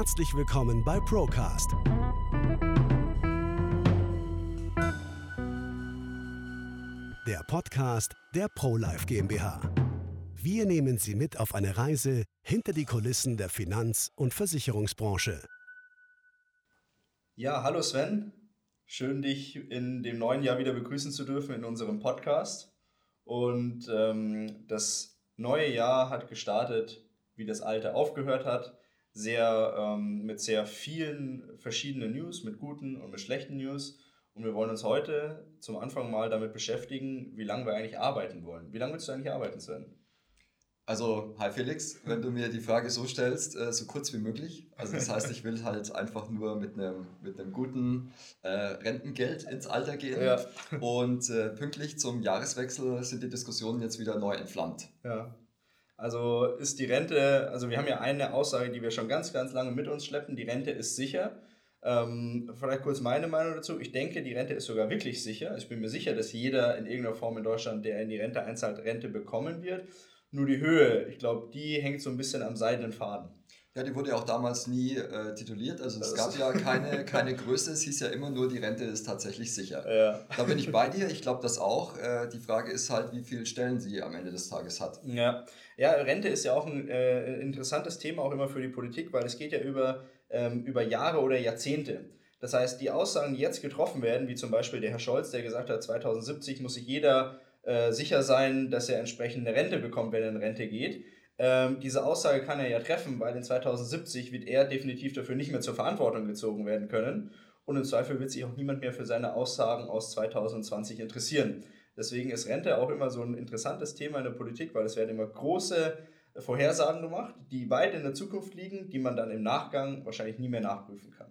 Herzlich willkommen bei Procast. Der Podcast der ProLife GmbH. Wir nehmen Sie mit auf eine Reise hinter die Kulissen der Finanz- und Versicherungsbranche. Ja, hallo Sven. Schön, dich in dem neuen Jahr wieder begrüßen zu dürfen in unserem Podcast. Und ähm, das neue Jahr hat gestartet, wie das alte aufgehört hat. Sehr ähm, mit sehr vielen verschiedenen News, mit guten und mit schlechten News. Und wir wollen uns heute zum Anfang mal damit beschäftigen, wie lange wir eigentlich arbeiten wollen. Wie lange willst du eigentlich arbeiten, Sven? Also, hi Felix, wenn du mir die Frage so stellst, äh, so kurz wie möglich. Also das heißt, ich will halt einfach nur mit einem mit einem guten äh, Rentengeld ins Alter gehen. Ja. Und äh, pünktlich zum Jahreswechsel sind die Diskussionen jetzt wieder neu entflammt. Ja. Also ist die Rente, also wir haben ja eine Aussage, die wir schon ganz, ganz lange mit uns schleppen, die Rente ist sicher. Ähm, vielleicht kurz meine Meinung dazu. Ich denke, die Rente ist sogar wirklich sicher. Ich bin mir sicher, dass jeder in irgendeiner Form in Deutschland, der in die Rente einzahlt, Rente bekommen wird. Nur die Höhe, ich glaube, die hängt so ein bisschen am seidenen Faden. Ja, die wurde ja auch damals nie äh, tituliert. Also es gab ja keine, keine Größe, es hieß ja immer nur, die Rente ist tatsächlich sicher. Ja. Da bin ich bei dir, ich glaube das auch. Äh, die Frage ist halt, wie viele Stellen sie am Ende des Tages hat. Ja, ja Rente ist ja auch ein äh, interessantes Thema, auch immer für die Politik, weil es geht ja über, ähm, über Jahre oder Jahrzehnte. Das heißt, die Aussagen, die jetzt getroffen werden, wie zum Beispiel der Herr Scholz, der gesagt hat, 2070 muss sich jeder äh, sicher sein, dass er entsprechend eine Rente bekommt, wenn er in Rente geht. Ähm, diese Aussage kann er ja treffen, weil in 2070 wird er definitiv dafür nicht mehr zur Verantwortung gezogen werden können. Und im Zweifel wird sich auch niemand mehr für seine Aussagen aus 2020 interessieren. Deswegen ist Rente auch immer so ein interessantes Thema in der Politik, weil es werden immer große Vorhersagen gemacht, die weit in der Zukunft liegen, die man dann im Nachgang wahrscheinlich nie mehr nachprüfen kann.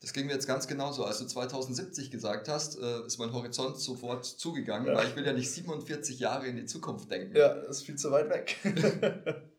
Das ging mir jetzt ganz genauso. Als du 2070 gesagt hast, äh, ist mein Horizont sofort zugegangen, ja. weil ich will ja nicht 47 Jahre in die Zukunft denken. Ja, das ist viel zu weit weg.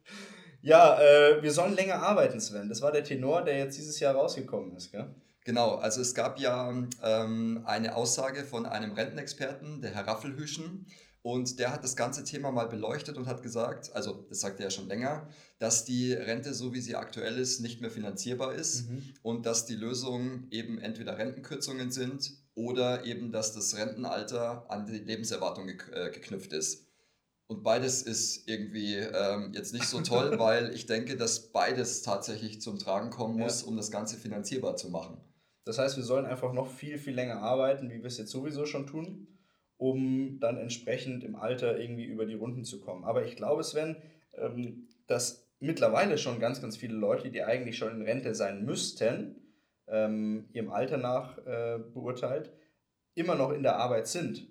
ja, äh, wir sollen länger arbeiten, Sven. Das war der Tenor, der jetzt dieses Jahr rausgekommen ist, gell? Genau, also es gab ja ähm, eine Aussage von einem Rentenexperten, der Herr Raffelhüschen, und der hat das ganze Thema mal beleuchtet und hat gesagt, also das sagt er ja schon länger, dass die Rente, so wie sie aktuell ist, nicht mehr finanzierbar ist mhm. und dass die Lösung eben entweder Rentenkürzungen sind oder eben, dass das Rentenalter an die Lebenserwartung äh, geknüpft ist. Und beides ist irgendwie ähm, jetzt nicht so toll, weil ich denke, dass beides tatsächlich zum Tragen kommen muss, ja. um das Ganze finanzierbar zu machen. Das heißt, wir sollen einfach noch viel, viel länger arbeiten, wie wir es jetzt sowieso schon tun um dann entsprechend im Alter irgendwie über die Runden zu kommen. Aber ich glaube, Sven, ähm, dass mittlerweile schon ganz, ganz viele Leute, die eigentlich schon in Rente sein müssten, ähm, ihrem Alter nach äh, beurteilt, immer noch in der Arbeit sind.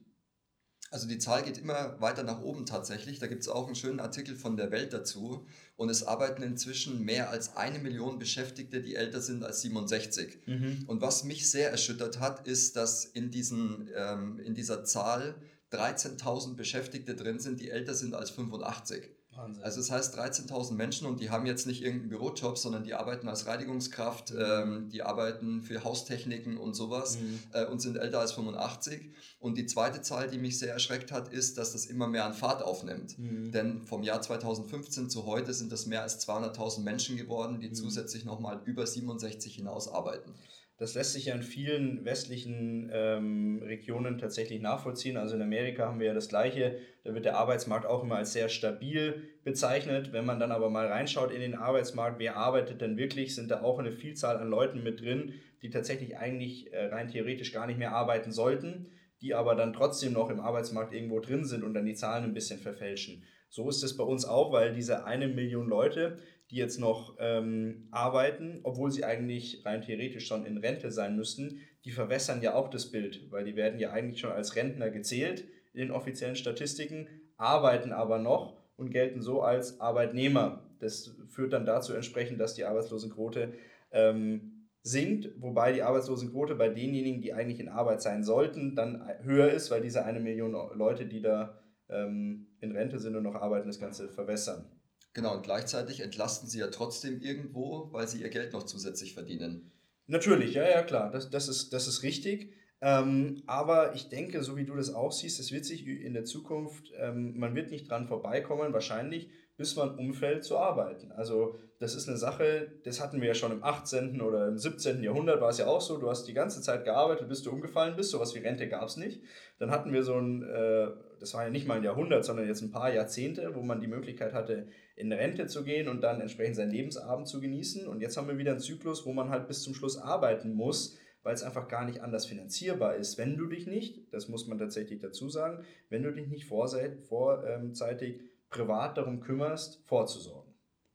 Also die Zahl geht immer weiter nach oben tatsächlich. Da gibt es auch einen schönen Artikel von der Welt dazu. Und es arbeiten inzwischen mehr als eine Million Beschäftigte, die älter sind als 67. Mhm. Und was mich sehr erschüttert hat, ist, dass in, diesen, ähm, in dieser Zahl 13.000 Beschäftigte drin sind, die älter sind als 85. Wahnsinn. Also das heißt 13.000 Menschen und die haben jetzt nicht irgendeinen Bürojob, sondern die arbeiten als Reinigungskraft, ähm, die arbeiten für Haustechniken und sowas mhm. äh, und sind älter als 85. Und die zweite Zahl, die mich sehr erschreckt hat, ist, dass das immer mehr an Fahrt aufnimmt. Mhm. Denn vom Jahr 2015 zu heute sind das mehr als 200.000 Menschen geworden, die mhm. zusätzlich nochmal über 67 hinaus arbeiten. Das lässt sich ja in vielen westlichen ähm, Regionen tatsächlich nachvollziehen. Also in Amerika haben wir ja das Gleiche. Da wird der Arbeitsmarkt auch immer als sehr stabil bezeichnet. Wenn man dann aber mal reinschaut in den Arbeitsmarkt, wer arbeitet denn wirklich, sind da auch eine Vielzahl an Leuten mit drin, die tatsächlich eigentlich äh, rein theoretisch gar nicht mehr arbeiten sollten, die aber dann trotzdem noch im Arbeitsmarkt irgendwo drin sind und dann die Zahlen ein bisschen verfälschen. So ist es bei uns auch, weil diese eine Million Leute, die jetzt noch ähm, arbeiten, obwohl sie eigentlich rein theoretisch schon in Rente sein müssten, die verwässern ja auch das Bild, weil die werden ja eigentlich schon als Rentner gezählt in den offiziellen Statistiken, arbeiten aber noch und gelten so als Arbeitnehmer. Das führt dann dazu entsprechend, dass die Arbeitslosenquote ähm, sinkt, wobei die Arbeitslosenquote bei denjenigen, die eigentlich in Arbeit sein sollten, dann höher ist, weil diese eine Million Leute, die da ähm, in Rente sind und noch arbeiten, das Ganze verwässern. Genau, und gleichzeitig entlasten sie ja trotzdem irgendwo, weil sie ihr Geld noch zusätzlich verdienen. Natürlich, ja, ja, klar, das, das, ist, das ist richtig. Ähm, aber ich denke, so wie du das auch siehst, es wird sich in der Zukunft, ähm, man wird nicht dran vorbeikommen, wahrscheinlich bis man umfällt zu arbeiten. Also das ist eine Sache, das hatten wir ja schon im 18. oder im 17. Jahrhundert, war es ja auch so, du hast die ganze Zeit gearbeitet, bis du umgefallen bist, sowas wie Rente gab es nicht. Dann hatten wir so ein, äh, das war ja nicht mal ein Jahrhundert, sondern jetzt ein paar Jahrzehnte, wo man die Möglichkeit hatte, in Rente zu gehen und dann entsprechend seinen Lebensabend zu genießen. Und jetzt haben wir wieder einen Zyklus, wo man halt bis zum Schluss arbeiten muss, weil es einfach gar nicht anders finanzierbar ist, wenn du dich nicht, das muss man tatsächlich dazu sagen, wenn du dich nicht vorzeitig privat darum kümmerst, vorzusorgen.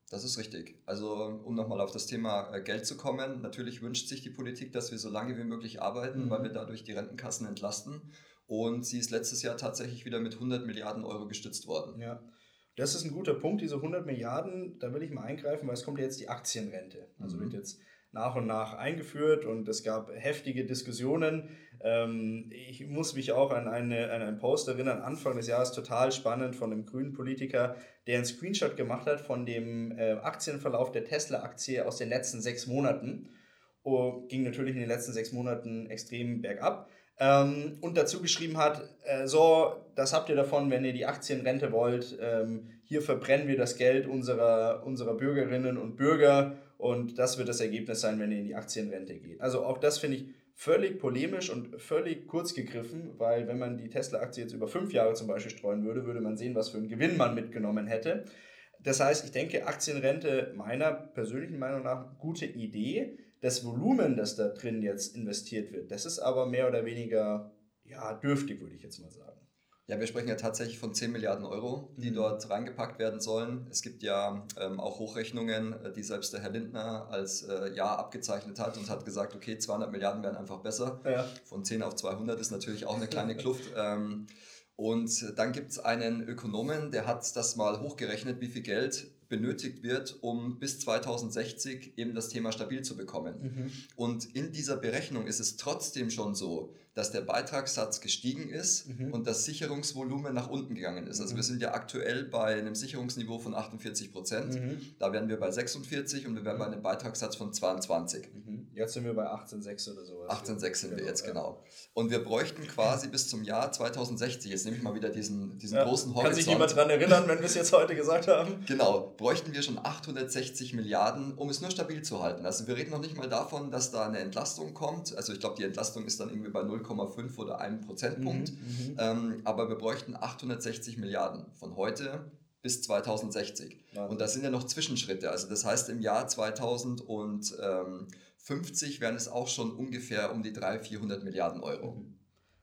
Das ist richtig. Also um nochmal auf das Thema äh, Geld zu kommen, natürlich wünscht sich die Politik, dass wir so lange wie möglich arbeiten, mhm. weil wir dadurch die Rentenkassen entlasten. Und sie ist letztes Jahr tatsächlich wieder mit 100 Milliarden Euro gestützt worden. Ja, das ist ein guter Punkt, diese 100 Milliarden, da will ich mal eingreifen, weil es kommt ja jetzt die Aktienrente. Also mhm. wird jetzt nach und nach eingeführt und es gab heftige Diskussionen. Ähm, ich muss mich auch an, eine, an einen Post erinnern, Anfang des Jahres total spannend von einem grünen Politiker, der einen Screenshot gemacht hat von dem äh, Aktienverlauf der Tesla-Aktie aus den letzten sechs Monaten. Oh, ging natürlich in den letzten sechs Monaten extrem bergab. Ähm, und dazu geschrieben hat, äh, so, das habt ihr davon, wenn ihr die Aktienrente wollt. Ähm, hier verbrennen wir das Geld unserer, unserer Bürgerinnen und Bürger und das wird das Ergebnis sein, wenn ihr in die Aktienrente geht. Also auch das finde ich völlig polemisch und völlig kurz gegriffen, weil wenn man die Tesla-Aktie jetzt über fünf Jahre zum Beispiel streuen würde, würde man sehen, was für einen Gewinn man mitgenommen hätte. Das heißt, ich denke, Aktienrente meiner persönlichen Meinung nach gute Idee. Das Volumen, das da drin jetzt investiert wird, das ist aber mehr oder weniger ja, dürftig, würde ich jetzt mal sagen. Ja, wir sprechen ja tatsächlich von 10 Milliarden Euro, die mhm. dort reingepackt werden sollen. Es gibt ja ähm, auch Hochrechnungen, äh, die selbst der Herr Lindner als äh, Jahr abgezeichnet hat und hat gesagt, okay, 200 Milliarden wären einfach besser. Ja. Von 10 auf 200 ist natürlich auch eine kleine Kluft. Ähm, und dann gibt es einen Ökonomen, der hat das mal hochgerechnet, wie viel Geld benötigt wird, um bis 2060 eben das Thema stabil zu bekommen. Mhm. Und in dieser Berechnung ist es trotzdem schon so, dass der Beitragssatz gestiegen ist mhm. und das Sicherungsvolumen nach unten gegangen ist. Also mhm. wir sind ja aktuell bei einem Sicherungsniveau von 48 Prozent. Mhm. Da wären wir bei 46 und wir wären bei einem Beitragssatz von 22. Mhm. Jetzt sind wir bei 18,6 oder sowas. 18,6 sind genau, wir jetzt, genau. Und wir bräuchten quasi bis zum Jahr 2060, jetzt nehme ich mal wieder diesen, diesen ja, großen Horizont. Kann sich niemand daran erinnern, wenn wir es jetzt heute gesagt haben? Genau, bräuchten wir schon 860 Milliarden, um es nur stabil zu halten. Also wir reden noch nicht mal davon, dass da eine Entlastung kommt. Also ich glaube, die Entlastung ist dann irgendwie bei 0, 0,5 oder einem Prozentpunkt. Mhm, mhm, ähm, aber wir bräuchten 860 Milliarden von heute bis 2060. Ja. Und das sind ja noch Zwischenschritte. Also das heißt, im Jahr 2050 wären es auch schon ungefähr um die 300, 400 Milliarden Euro. Mhm.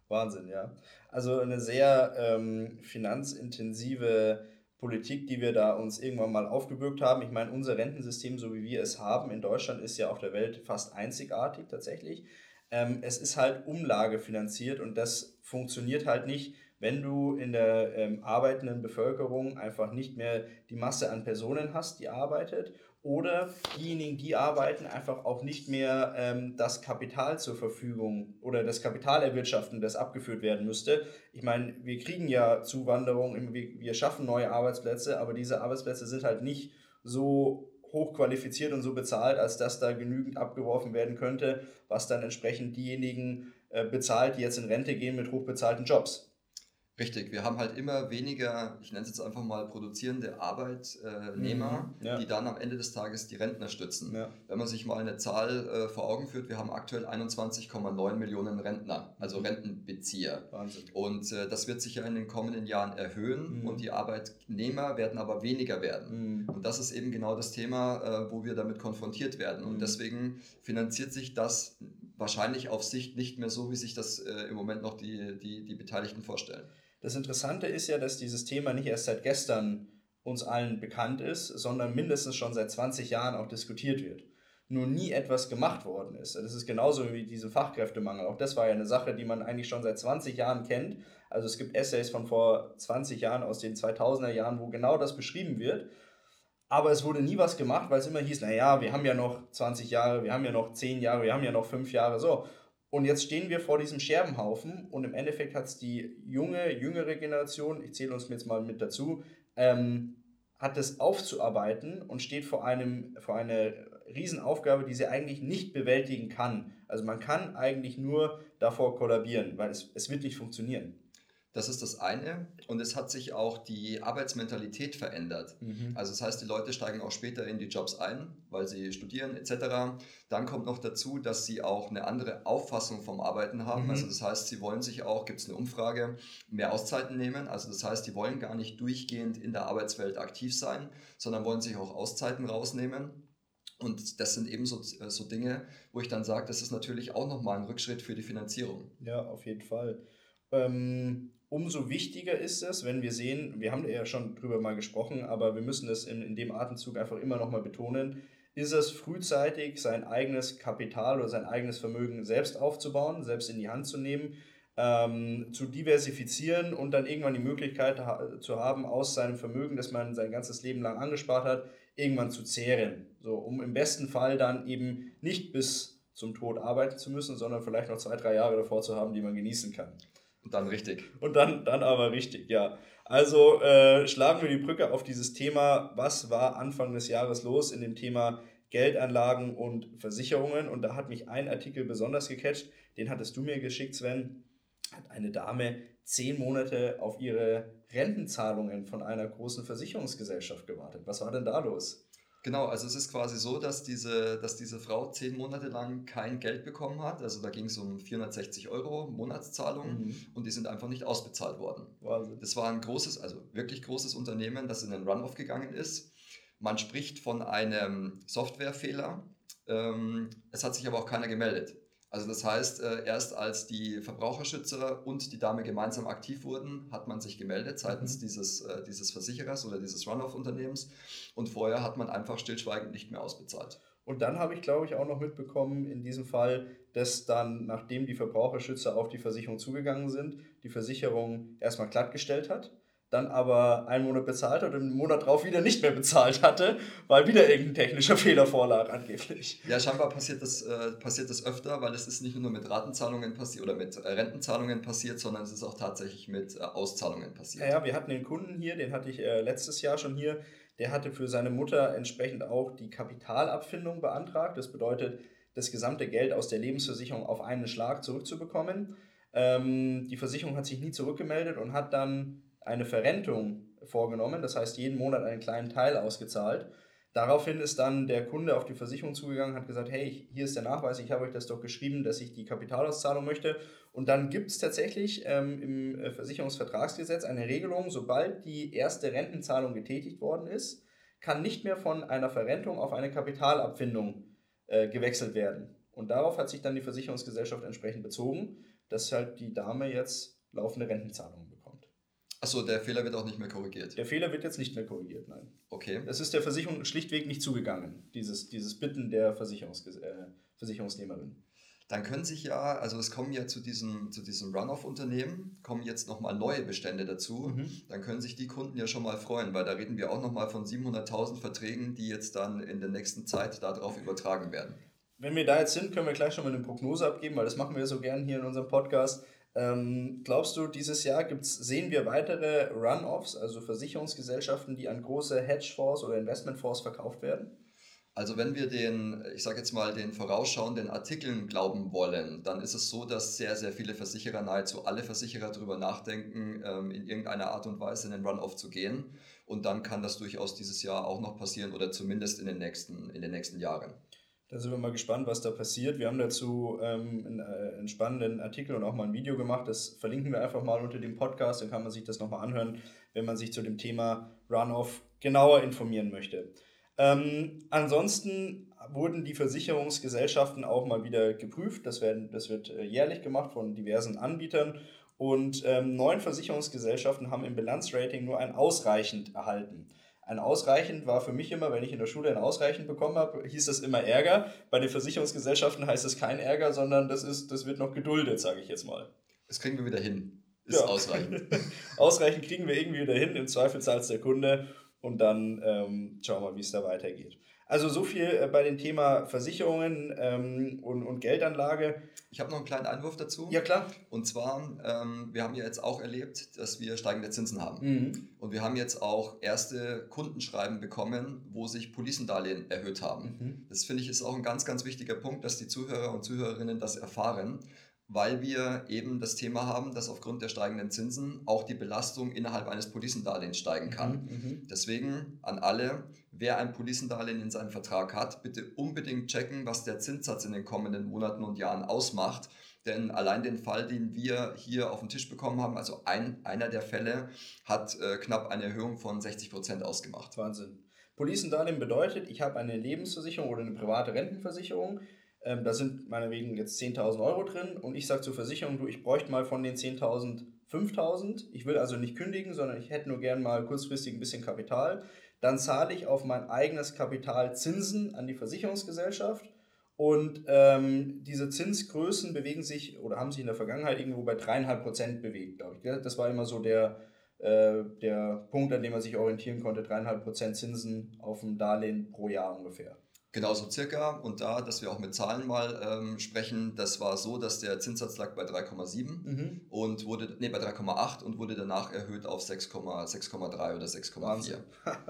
Wahnsinn, ja. Also eine sehr ähm, finanzintensive Politik, die wir da uns irgendwann mal aufgebürgt haben. Ich meine, unser Rentensystem, so wie wir es haben in Deutschland, ist ja auf der Welt fast einzigartig tatsächlich. Ähm, es ist halt umlagefinanziert und das funktioniert halt nicht, wenn du in der ähm, arbeitenden Bevölkerung einfach nicht mehr die Masse an Personen hast, die arbeitet oder diejenigen, die arbeiten, einfach auch nicht mehr ähm, das Kapital zur Verfügung oder das Kapital erwirtschaften, das abgeführt werden müsste. Ich meine, wir kriegen ja Zuwanderung, wir, wir schaffen neue Arbeitsplätze, aber diese Arbeitsplätze sind halt nicht so hochqualifiziert und so bezahlt, als dass da genügend abgeworfen werden könnte, was dann entsprechend diejenigen äh, bezahlt, die jetzt in Rente gehen mit hochbezahlten Jobs. Richtig, wir haben halt immer weniger, ich nenne es jetzt einfach mal produzierende Arbeitnehmer, mhm, ja. die dann am Ende des Tages die Rentner stützen. Ja. Wenn man sich mal eine Zahl äh, vor Augen führt, wir haben aktuell 21,9 Millionen Rentner, also mhm. Rentenbezieher. Wahnsinn. Und äh, das wird sich ja in den kommenden Jahren erhöhen mhm. und die Arbeitnehmer werden aber weniger werden. Mhm. Und das ist eben genau das Thema, äh, wo wir damit konfrontiert werden. Und mhm. deswegen finanziert sich das wahrscheinlich auf Sicht nicht mehr so, wie sich das im Moment noch die, die, die Beteiligten vorstellen. Das Interessante ist ja, dass dieses Thema nicht erst seit gestern uns allen bekannt ist, sondern mindestens schon seit 20 Jahren auch diskutiert wird. Nur nie etwas gemacht worden ist. Das ist genauso wie diesen Fachkräftemangel. Auch das war ja eine Sache, die man eigentlich schon seit 20 Jahren kennt. Also es gibt Essays von vor 20 Jahren aus den 2000er Jahren, wo genau das beschrieben wird. Aber es wurde nie was gemacht, weil es immer hieß, naja, wir haben ja noch 20 Jahre, wir haben ja noch 10 Jahre, wir haben ja noch 5 Jahre, so. Und jetzt stehen wir vor diesem Scherbenhaufen und im Endeffekt hat es die junge, jüngere Generation, ich zähle uns jetzt mal mit dazu, ähm, hat es aufzuarbeiten und steht vor, einem, vor einer Riesenaufgabe, die sie eigentlich nicht bewältigen kann. Also man kann eigentlich nur davor kollabieren, weil es, es wird nicht funktionieren. Das ist das eine. Und es hat sich auch die Arbeitsmentalität verändert. Mhm. Also das heißt, die Leute steigen auch später in die Jobs ein, weil sie studieren etc. Dann kommt noch dazu, dass sie auch eine andere Auffassung vom Arbeiten haben. Mhm. Also das heißt, sie wollen sich auch, gibt es eine Umfrage, mehr Auszeiten nehmen. Also das heißt, die wollen gar nicht durchgehend in der Arbeitswelt aktiv sein, sondern wollen sich auch Auszeiten rausnehmen. Und das sind eben so, äh, so Dinge, wo ich dann sage, das ist natürlich auch nochmal ein Rückschritt für die Finanzierung. Ja, auf jeden Fall. Ähm, umso wichtiger ist es, wenn wir sehen, wir haben ja schon drüber mal gesprochen, aber wir müssen das in, in dem Atemzug einfach immer noch mal betonen, ist es frühzeitig sein eigenes Kapital oder sein eigenes Vermögen selbst aufzubauen, selbst in die Hand zu nehmen, ähm, zu diversifizieren und dann irgendwann die Möglichkeit ha zu haben, aus seinem Vermögen, das man sein ganzes Leben lang angespart hat, irgendwann zu zehren. So, um im besten Fall dann eben nicht bis zum Tod arbeiten zu müssen, sondern vielleicht noch zwei, drei Jahre davor zu haben, die man genießen kann. Und dann richtig. Und dann, dann aber richtig, ja. Also äh, schlagen wir die Brücke auf dieses Thema, was war Anfang des Jahres los in dem Thema Geldanlagen und Versicherungen. Und da hat mich ein Artikel besonders gecatcht, den hattest du mir geschickt, Sven. Hat eine Dame zehn Monate auf ihre Rentenzahlungen von einer großen Versicherungsgesellschaft gewartet. Was war denn da los? Genau, also es ist quasi so, dass diese, dass diese Frau zehn Monate lang kein Geld bekommen hat. Also da ging es um 460 Euro Monatszahlungen mhm. und die sind einfach nicht ausbezahlt worden. Wahnsinn. Das war ein großes, also wirklich großes Unternehmen, das in den Run-Off gegangen ist. Man spricht von einem Softwarefehler. Ähm, es hat sich aber auch keiner gemeldet. Also das heißt, äh, erst als die Verbraucherschützer und die Dame gemeinsam aktiv wurden, hat man sich gemeldet seitens mhm. dieses, äh, dieses Versicherers oder dieses Run-off-Unternehmens und vorher hat man einfach stillschweigend nicht mehr ausbezahlt. Und dann habe ich, glaube ich, auch noch mitbekommen in diesem Fall, dass dann, nachdem die Verbraucherschützer auf die Versicherung zugegangen sind, die Versicherung erstmal glattgestellt hat dann aber einen Monat bezahlt hat und einen Monat drauf wieder nicht mehr bezahlt hatte, weil wieder irgendein technischer Fehler vorlag angeblich. Ja, scheinbar passiert das, äh, passiert das öfter, weil es ist nicht nur mit Ratenzahlungen passiert oder mit äh, Rentenzahlungen passiert, sondern es ist auch tatsächlich mit äh, Auszahlungen passiert. Ja, ja, wir hatten den Kunden hier, den hatte ich äh, letztes Jahr schon hier, der hatte für seine Mutter entsprechend auch die Kapitalabfindung beantragt. Das bedeutet, das gesamte Geld aus der Lebensversicherung auf einen Schlag zurückzubekommen. Ähm, die Versicherung hat sich nie zurückgemeldet und hat dann eine Verrentung vorgenommen, das heißt jeden Monat einen kleinen Teil ausgezahlt. Daraufhin ist dann der Kunde auf die Versicherung zugegangen, hat gesagt, hey, hier ist der Nachweis, ich habe euch das doch geschrieben, dass ich die Kapitalauszahlung möchte. Und dann gibt es tatsächlich ähm, im äh, Versicherungsvertragsgesetz eine Regelung, sobald die erste Rentenzahlung getätigt worden ist, kann nicht mehr von einer Verrentung auf eine Kapitalabfindung äh, gewechselt werden. Und darauf hat sich dann die Versicherungsgesellschaft entsprechend bezogen, dass halt die Dame jetzt laufende Rentenzahlungen. Achso, der Fehler wird auch nicht mehr korrigiert. Der Fehler wird jetzt nicht mehr korrigiert, nein. Okay. Es ist der Versicherung schlichtweg nicht zugegangen, dieses, dieses Bitten der Versicherungs äh, Versicherungsnehmerin. Dann können sich ja, also es kommen ja zu diesem, zu diesem Run-Off-Unternehmen, kommen jetzt nochmal neue Bestände dazu. Mhm. Dann können sich die Kunden ja schon mal freuen, weil da reden wir auch nochmal von 700.000 Verträgen, die jetzt dann in der nächsten Zeit darauf übertragen werden. Wenn wir da jetzt sind, können wir gleich schon mal eine Prognose abgeben, weil das machen wir so gern hier in unserem Podcast. Ähm, glaubst du, dieses Jahr gibt's, sehen wir weitere Run-Offs, also Versicherungsgesellschaften, die an große Hedgefonds oder Investmentfonds verkauft werden? Also wenn wir den, ich sage jetzt mal, den vorausschauenden Artikeln glauben wollen, dann ist es so, dass sehr, sehr viele Versicherer, nahezu alle Versicherer darüber nachdenken, ähm, in irgendeiner Art und Weise in den Run-Off zu gehen. Und dann kann das durchaus dieses Jahr auch noch passieren oder zumindest in den nächsten, in den nächsten Jahren. Da sind wir mal gespannt, was da passiert. Wir haben dazu ähm, einen, äh, einen, spannenden Artikel und auch mal ein Video gemacht. Das verlinken wir einfach mal unter dem Podcast. Dann kann man sich das nochmal anhören, wenn man sich zu dem Thema Runoff genauer informieren möchte. Ähm, ansonsten wurden die Versicherungsgesellschaften auch mal wieder geprüft. Das, werden, das wird äh, jährlich gemacht von diversen Anbietern. Und ähm, neun Versicherungsgesellschaften haben im Bilanzrating nur ein ausreichend erhalten. Ein ausreichend war für mich immer, wenn ich in der Schule ein ausreichend bekommen habe, hieß das immer Ärger. Bei den Versicherungsgesellschaften heißt es kein Ärger, sondern das, ist, das wird noch geduldet, sage ich jetzt mal. Das kriegen wir wieder hin. Ist ja. ausreichend. ausreichend kriegen wir irgendwie wieder hin, im Zweifel zahlt der Kunde und dann ähm, schauen wir, wie es da weitergeht. Also so viel äh, bei dem Thema Versicherungen ähm, und, und Geldanlage. Ich habe noch einen kleinen Einwurf dazu. Ja, klar. Und zwar, ähm, wir haben ja jetzt auch erlebt, dass wir steigende Zinsen haben. Mhm. Und wir haben jetzt auch erste Kundenschreiben bekommen, wo sich Policendarlehen erhöht haben. Mhm. Das finde ich ist auch ein ganz, ganz wichtiger Punkt, dass die Zuhörer und Zuhörerinnen das erfahren. Weil wir eben das Thema haben, dass aufgrund der steigenden Zinsen auch die Belastung innerhalb eines Policendarlehens steigen kann. Mhm, mhm. Deswegen an alle, wer ein Policendarlehen in seinem Vertrag hat, bitte unbedingt checken, was der Zinssatz in den kommenden Monaten und Jahren ausmacht. Denn allein den Fall, den wir hier auf den Tisch bekommen haben, also ein, einer der Fälle, hat äh, knapp eine Erhöhung von 60 Prozent ausgemacht. Wahnsinn. Policendarlehen bedeutet, ich habe eine Lebensversicherung oder eine private Rentenversicherung. Ähm, da sind meinetwegen jetzt 10.000 Euro drin und ich sage zur Versicherung, du, ich bräuchte mal von den 10.000 5.000. Ich will also nicht kündigen, sondern ich hätte nur gern mal kurzfristig ein bisschen Kapital. Dann zahle ich auf mein eigenes Kapital Zinsen an die Versicherungsgesellschaft und ähm, diese Zinsgrößen bewegen sich oder haben sich in der Vergangenheit irgendwo bei dreieinhalb Prozent bewegt, glaube ich. Das war immer so der, äh, der Punkt, an dem man sich orientieren konnte. Dreieinhalb Prozent Zinsen auf ein Darlehen pro Jahr ungefähr. Genau so circa. Und da, dass wir auch mit Zahlen mal ähm, sprechen, das war so, dass der Zinssatz lag bei 3,7 mhm. und wurde, nee, bei 3,8 und wurde danach erhöht auf 6,3 oder 6,4.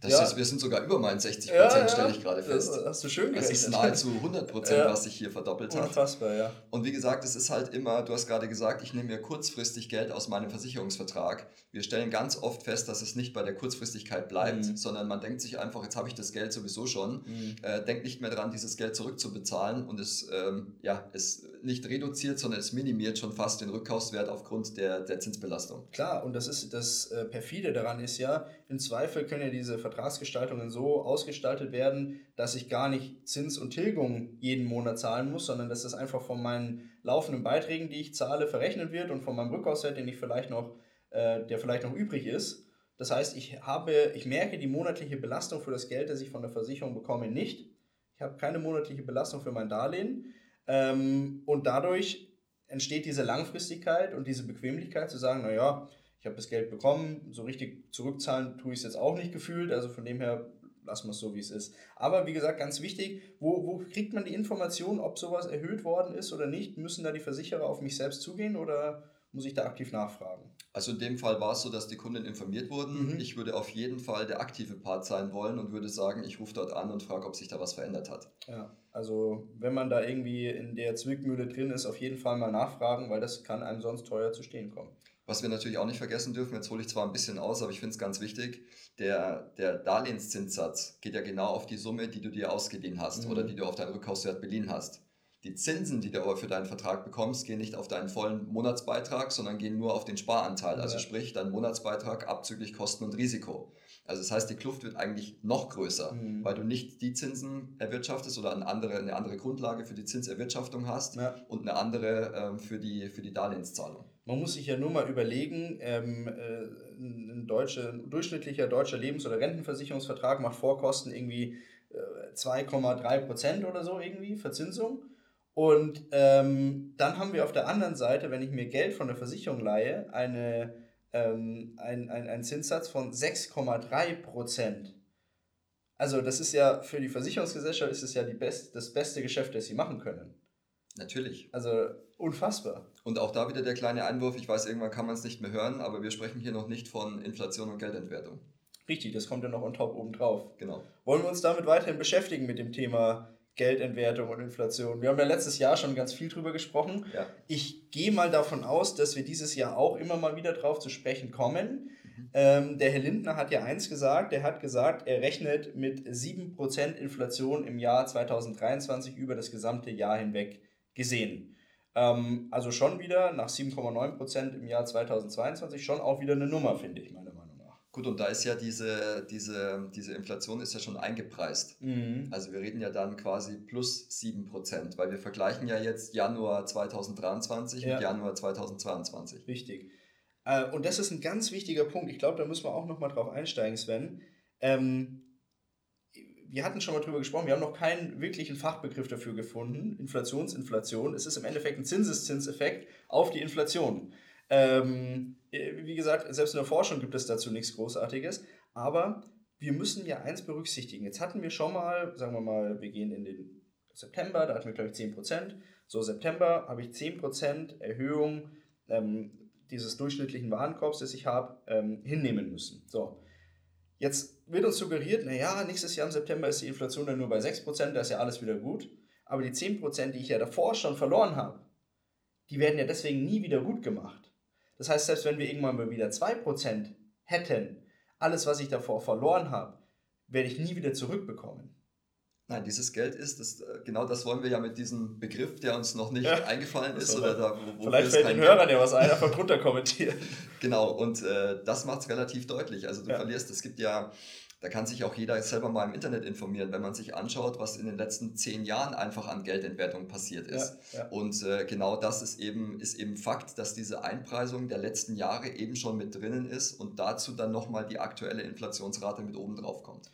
Das ja. ist, wir sind sogar über meinen 60 Prozent, ja, ja. stelle ich gerade fest. Das hast du schön gerechnet. Das ist nahezu 100 Prozent, was sich hier verdoppelt hat. Unfassbar, ja. Und wie gesagt, es ist halt immer, du hast gerade gesagt, ich nehme mir kurzfristig Geld aus meinem Versicherungsvertrag. Wir stellen ganz oft fest, dass es nicht bei der Kurzfristigkeit bleibt, mhm. sondern man denkt sich einfach, jetzt habe ich das Geld sowieso schon, mhm. Äh, denkt nicht mehr daran, dieses Geld zurückzubezahlen und es, ähm, ja, es nicht reduziert, sondern es minimiert schon fast den Rückkaufswert aufgrund der, der Zinsbelastung. Klar, und das ist das äh, perfide daran ist ja, im Zweifel können ja diese Vertragsgestaltungen so ausgestaltet werden, dass ich gar nicht Zins und Tilgung jeden Monat zahlen muss, sondern dass das einfach von meinen laufenden Beiträgen, die ich zahle, verrechnet wird und von meinem Rückkaufswert, den ich vielleicht noch, äh, der vielleicht noch übrig ist. Das heißt, ich habe, ich merke die monatliche Belastung für das Geld, das ich von der Versicherung bekomme, nicht. Ich habe keine monatliche Belastung für mein Darlehen. Ähm, und dadurch entsteht diese Langfristigkeit und diese Bequemlichkeit zu sagen, naja, ich habe das Geld bekommen, so richtig zurückzahlen tue ich es jetzt auch nicht gefühlt, also von dem her lassen wir es so, wie es ist. Aber wie gesagt, ganz wichtig, wo, wo kriegt man die Information, ob sowas erhöht worden ist oder nicht? Müssen da die Versicherer auf mich selbst zugehen oder muss ich da aktiv nachfragen? Also in dem Fall war es so, dass die Kunden informiert wurden. Mhm. Ich würde auf jeden Fall der aktive Part sein wollen und würde sagen, ich rufe dort an und frage, ob sich da was verändert hat. Ja, also wenn man da irgendwie in der Zwickmühle drin ist, auf jeden Fall mal nachfragen, weil das kann einem sonst teuer zu stehen kommen. Was wir natürlich auch nicht vergessen dürfen, jetzt hole ich zwar ein bisschen aus, aber ich finde es ganz wichtig, der, der Darlehenszinssatz geht ja genau auf die Summe, die du dir ausgeliehen hast mhm. oder die du auf deinen Rückkaufswert beliehen hast. Die Zinsen, die du aber für deinen Vertrag bekommst, gehen nicht auf deinen vollen Monatsbeitrag, sondern gehen nur auf den Sparanteil. Also ja. sprich, dein Monatsbeitrag abzüglich Kosten und Risiko. Also das heißt, die Kluft wird eigentlich noch größer, mhm. weil du nicht die Zinsen erwirtschaftest oder eine andere, eine andere Grundlage für die Zinserwirtschaftung hast ja. und eine andere ähm, für, die, für die Darlehenszahlung. Man muss sich ja nur mal überlegen, ähm, äh, ein, deutsche, ein durchschnittlicher deutscher Lebens- oder Rentenversicherungsvertrag macht Vorkosten irgendwie äh, 2,3 Prozent oder so irgendwie, Verzinsung. Und ähm, dann haben wir auf der anderen Seite, wenn ich mir Geld von der Versicherung leihe, eine, ähm, ein, ein, einen Zinssatz von 6,3 Prozent. Also das ist ja für die Versicherungsgesellschaft ist es ja die best, das beste Geschäft, das sie machen können. Natürlich. Also unfassbar. Und auch da wieder der kleine Einwurf, ich weiß, irgendwann kann man es nicht mehr hören, aber wir sprechen hier noch nicht von Inflation und Geldentwertung. Richtig, das kommt ja noch on top oben drauf. Genau. Wollen wir uns damit weiterhin beschäftigen mit dem Thema Geldentwertung und Inflation. Wir haben ja letztes Jahr schon ganz viel drüber gesprochen. Ja. Ich gehe mal davon aus, dass wir dieses Jahr auch immer mal wieder drauf zu sprechen kommen. Mhm. Ähm, der Herr Lindner hat ja eins gesagt, er hat gesagt, er rechnet mit 7% Inflation im Jahr 2023 über das gesamte Jahr hinweg gesehen. Ähm, also schon wieder nach 7,9% im Jahr 2022 schon auch wieder eine Nummer, finde ich, meiner Meinung. Gut, und da ist ja diese, diese, diese Inflation ist ja schon eingepreist. Mhm. Also wir reden ja dann quasi plus 7%, weil wir vergleichen ja jetzt Januar 2023 ja. mit Januar 2022. Richtig. Äh, und das ist ein ganz wichtiger Punkt. Ich glaube, da müssen wir auch nochmal drauf einsteigen, Sven. Ähm, wir hatten schon mal drüber gesprochen, wir haben noch keinen wirklichen Fachbegriff dafür gefunden. Inflationsinflation. Es ist im Endeffekt ein Zinseszinseffekt auf die Inflation. Ähm, äh, wie gesagt, selbst in der Forschung gibt es dazu nichts Großartiges, aber wir müssen ja eins berücksichtigen. Jetzt hatten wir schon mal, sagen wir mal, wir gehen in den September, da hatten wir, glaube ich, 10%. So, September habe ich 10% Erhöhung ähm, dieses durchschnittlichen Warenkorbs, das ich habe, ähm, hinnehmen müssen. So, jetzt wird uns suggeriert, naja, nächstes Jahr im September ist die Inflation dann nur bei 6%, da ist ja alles wieder gut. Aber die 10%, die ich ja davor schon verloren habe, die werden ja deswegen nie wieder gut gemacht. Das heißt, selbst wenn wir irgendwann mal wieder 2% hätten, alles, was ich davor verloren habe, werde ich nie wieder zurückbekommen. Nein, dieses Geld ist, das, äh, genau das wollen wir ja mit diesem Begriff, der uns noch nicht ja, eingefallen ist. Oder da, wo, wo Vielleicht fällt den Hörern ja was ein, einfach drunter kommentieren. Genau, und äh, das macht es relativ deutlich. Also du ja. verlierst, es gibt ja, da kann sich auch jeder selber mal im Internet informieren, wenn man sich anschaut, was in den letzten zehn Jahren einfach an Geldentwertung passiert ist. Ja, und äh, genau das ist eben, ist eben Fakt, dass diese Einpreisung der letzten Jahre eben schon mit drinnen ist und dazu dann nochmal die aktuelle Inflationsrate mit oben drauf kommt.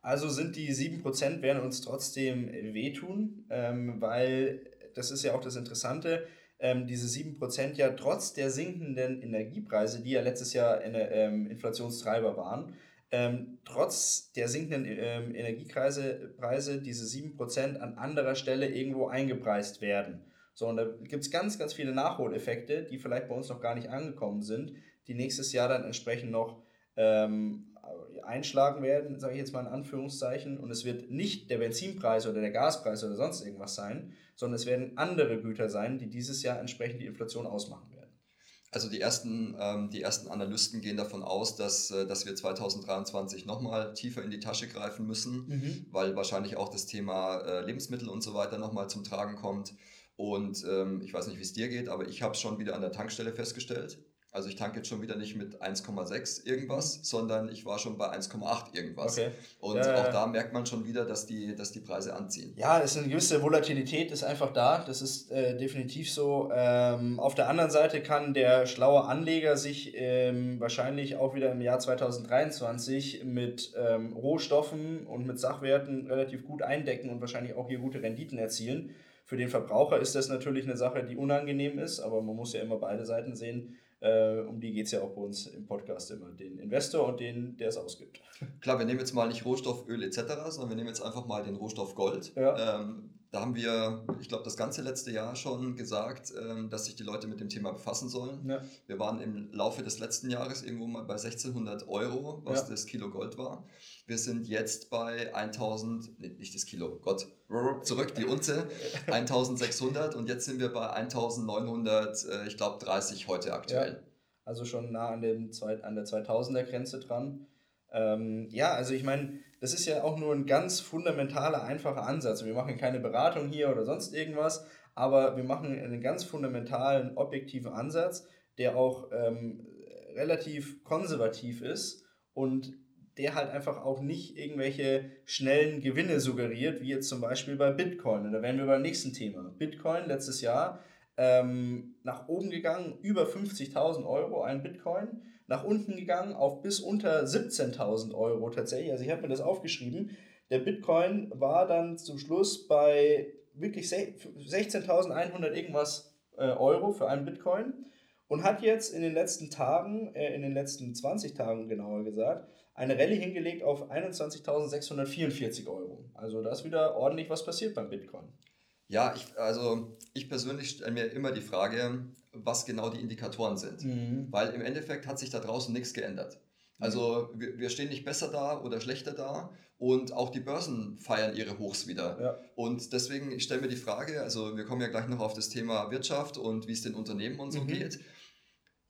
Also sind die 7% werden uns trotzdem wehtun, ähm, weil das ist ja auch das Interessante, ähm, diese 7% ja trotz der sinkenden Energiepreise, die ja letztes Jahr in, ähm, Inflationstreiber waren, ähm, trotz der sinkenden ähm, Energiepreise Preise diese 7% an anderer Stelle irgendwo eingepreist werden. So, und da gibt es ganz, ganz viele Nachholeffekte, die vielleicht bei uns noch gar nicht angekommen sind, die nächstes Jahr dann entsprechend noch ähm, einschlagen werden, sage ich jetzt mal in Anführungszeichen, und es wird nicht der Benzinpreis oder der Gaspreis oder sonst irgendwas sein, sondern es werden andere Güter sein, die dieses Jahr entsprechend die Inflation ausmachen werden. Also die ersten, ähm, die ersten Analysten gehen davon aus, dass, äh, dass wir 2023 nochmal tiefer in die Tasche greifen müssen, mhm. weil wahrscheinlich auch das Thema äh, Lebensmittel und so weiter nochmal zum Tragen kommt. Und ähm, ich weiß nicht, wie es dir geht, aber ich habe es schon wieder an der Tankstelle festgestellt. Also ich tanke jetzt schon wieder nicht mit 1,6 irgendwas, mhm. sondern ich war schon bei 1,8 irgendwas. Okay. Und ja, auch ja. da merkt man schon wieder, dass die, dass die Preise anziehen. Ja, es ist eine gewisse Volatilität, ist einfach da. Das ist äh, definitiv so. Ähm, auf der anderen Seite kann der schlaue Anleger sich ähm, wahrscheinlich auch wieder im Jahr 2023 mit ähm, Rohstoffen und mit Sachwerten relativ gut eindecken und wahrscheinlich auch hier gute Renditen erzielen. Für den Verbraucher ist das natürlich eine Sache, die unangenehm ist, aber man muss ja immer beide Seiten sehen äh, um die geht es ja auch bei uns im Podcast immer. Den Investor und den, der es ausgibt. Klar, wir nehmen jetzt mal nicht Rohstoff, Öl etc., sondern wir nehmen jetzt einfach mal den Rohstoff Gold. Ja. Ähm, da haben wir, ich glaube, das ganze letzte Jahr schon gesagt, ähm, dass sich die Leute mit dem Thema befassen sollen. Ja. Wir waren im Laufe des letzten Jahres irgendwo mal bei 1600 Euro, was ja. das Kilo Gold war. Wir sind jetzt bei 1000, nee, nicht das Kilo, Gott, zurück, die Unze, 1600 und jetzt sind wir bei 1900, äh, ich glaube 30 heute aktuell. Ja, also schon nah an, dem, an der 2000er Grenze dran. Ähm, ja, also ich meine, das ist ja auch nur ein ganz fundamentaler, einfacher Ansatz. Wir machen keine Beratung hier oder sonst irgendwas, aber wir machen einen ganz fundamentalen, objektiven Ansatz, der auch ähm, relativ konservativ ist und der halt einfach auch nicht irgendwelche schnellen Gewinne suggeriert, wie jetzt zum Beispiel bei Bitcoin. Und da wären wir beim nächsten Thema. Bitcoin letztes Jahr ähm, nach oben gegangen, über 50.000 Euro ein Bitcoin, nach unten gegangen auf bis unter 17.000 Euro tatsächlich. Also ich habe mir das aufgeschrieben. Der Bitcoin war dann zum Schluss bei wirklich 16.100 irgendwas äh, Euro für einen Bitcoin und hat jetzt in den letzten Tagen, äh, in den letzten 20 Tagen genauer gesagt, eine Rallye hingelegt auf 21.644 Euro. Also da ist wieder ordentlich was passiert beim Bitcoin. Ja, ich, also ich persönlich stelle mir immer die Frage, was genau die Indikatoren sind. Mhm. Weil im Endeffekt hat sich da draußen nichts geändert. Also wir, wir stehen nicht besser da oder schlechter da und auch die Börsen feiern ihre Hochs wieder. Ja. Und deswegen, ich stelle mir die Frage, also wir kommen ja gleich noch auf das Thema Wirtschaft und wie es den Unternehmen und so mhm. geht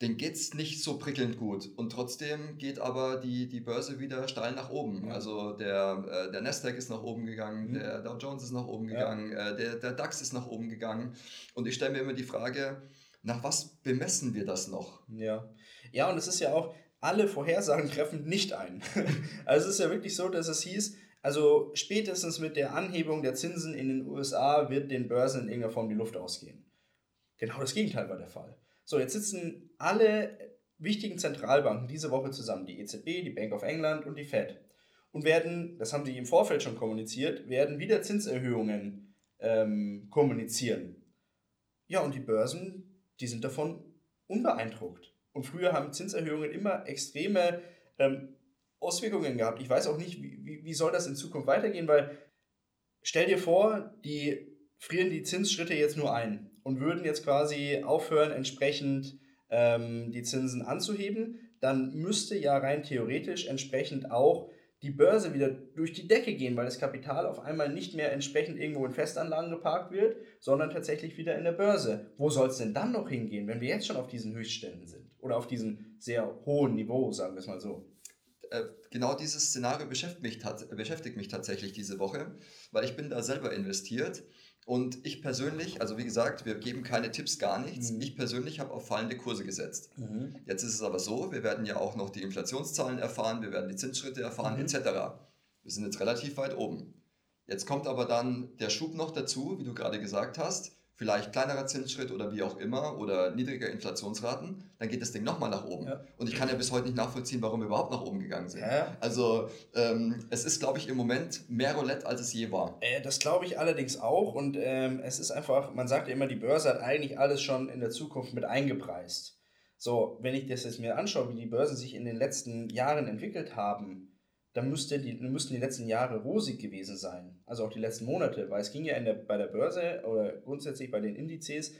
den geht es nicht so prickelnd gut. Und trotzdem geht aber die, die Börse wieder steil nach oben. Ja. Also der, äh, der Nasdaq ist nach oben gegangen, mhm. der Dow Jones ist nach oben gegangen, ja. äh, der, der DAX ist nach oben gegangen. Und ich stelle mir immer die Frage, nach was bemessen wir das noch? Ja, ja und es ist ja auch, alle Vorhersagen treffen nicht ein. also es ist ja wirklich so, dass es hieß, also spätestens mit der Anhebung der Zinsen in den USA wird den Börsen in irgendeiner Form die Luft ausgehen. Genau das Gegenteil war der Fall. So, jetzt sitzen alle wichtigen Zentralbanken diese Woche zusammen, die EZB, die Bank of England und die Fed. Und werden, das haben sie im Vorfeld schon kommuniziert, werden wieder Zinserhöhungen ähm, kommunizieren. Ja, und die Börsen, die sind davon unbeeindruckt. Und früher haben Zinserhöhungen immer extreme ähm, Auswirkungen gehabt. Ich weiß auch nicht, wie, wie, wie soll das in Zukunft weitergehen, weil stell dir vor, die frieren die Zinsschritte jetzt nur ein und würden jetzt quasi aufhören, entsprechend ähm, die Zinsen anzuheben, dann müsste ja rein theoretisch entsprechend auch die Börse wieder durch die Decke gehen, weil das Kapital auf einmal nicht mehr entsprechend irgendwo in Festanlagen geparkt wird, sondern tatsächlich wieder in der Börse. Wo soll es denn dann noch hingehen, wenn wir jetzt schon auf diesen Höchstständen sind? Oder auf diesem sehr hohen Niveau, sagen wir es mal so. Äh, genau dieses Szenario beschäftigt mich, beschäftigt mich tatsächlich diese Woche, weil ich bin da selber investiert und ich persönlich, also wie gesagt, wir geben keine Tipps, gar nichts. Mhm. Ich persönlich habe auf fallende Kurse gesetzt. Mhm. Jetzt ist es aber so, wir werden ja auch noch die Inflationszahlen erfahren, wir werden die Zinsschritte erfahren, mhm. etc. Wir sind jetzt relativ weit oben. Jetzt kommt aber dann der Schub noch dazu, wie du gerade gesagt hast vielleicht kleinerer Zinsschritt oder wie auch immer oder niedriger Inflationsraten, dann geht das Ding nochmal nach oben. Ja. Und ich kann ja bis heute nicht nachvollziehen, warum wir überhaupt nach oben gegangen sind. Ja. Also ähm, es ist, glaube ich, im Moment mehr Roulette, als es je war. Äh, das glaube ich allerdings auch. Und ähm, es ist einfach, man sagt ja immer, die Börse hat eigentlich alles schon in der Zukunft mit eingepreist. So, wenn ich das jetzt mir anschaue, wie die Börsen sich in den letzten Jahren entwickelt haben, dann müsste die, müssten die letzten Jahre rosig gewesen sein. Also auch die letzten Monate, weil es ging ja der, bei der Börse oder grundsätzlich bei den Indizes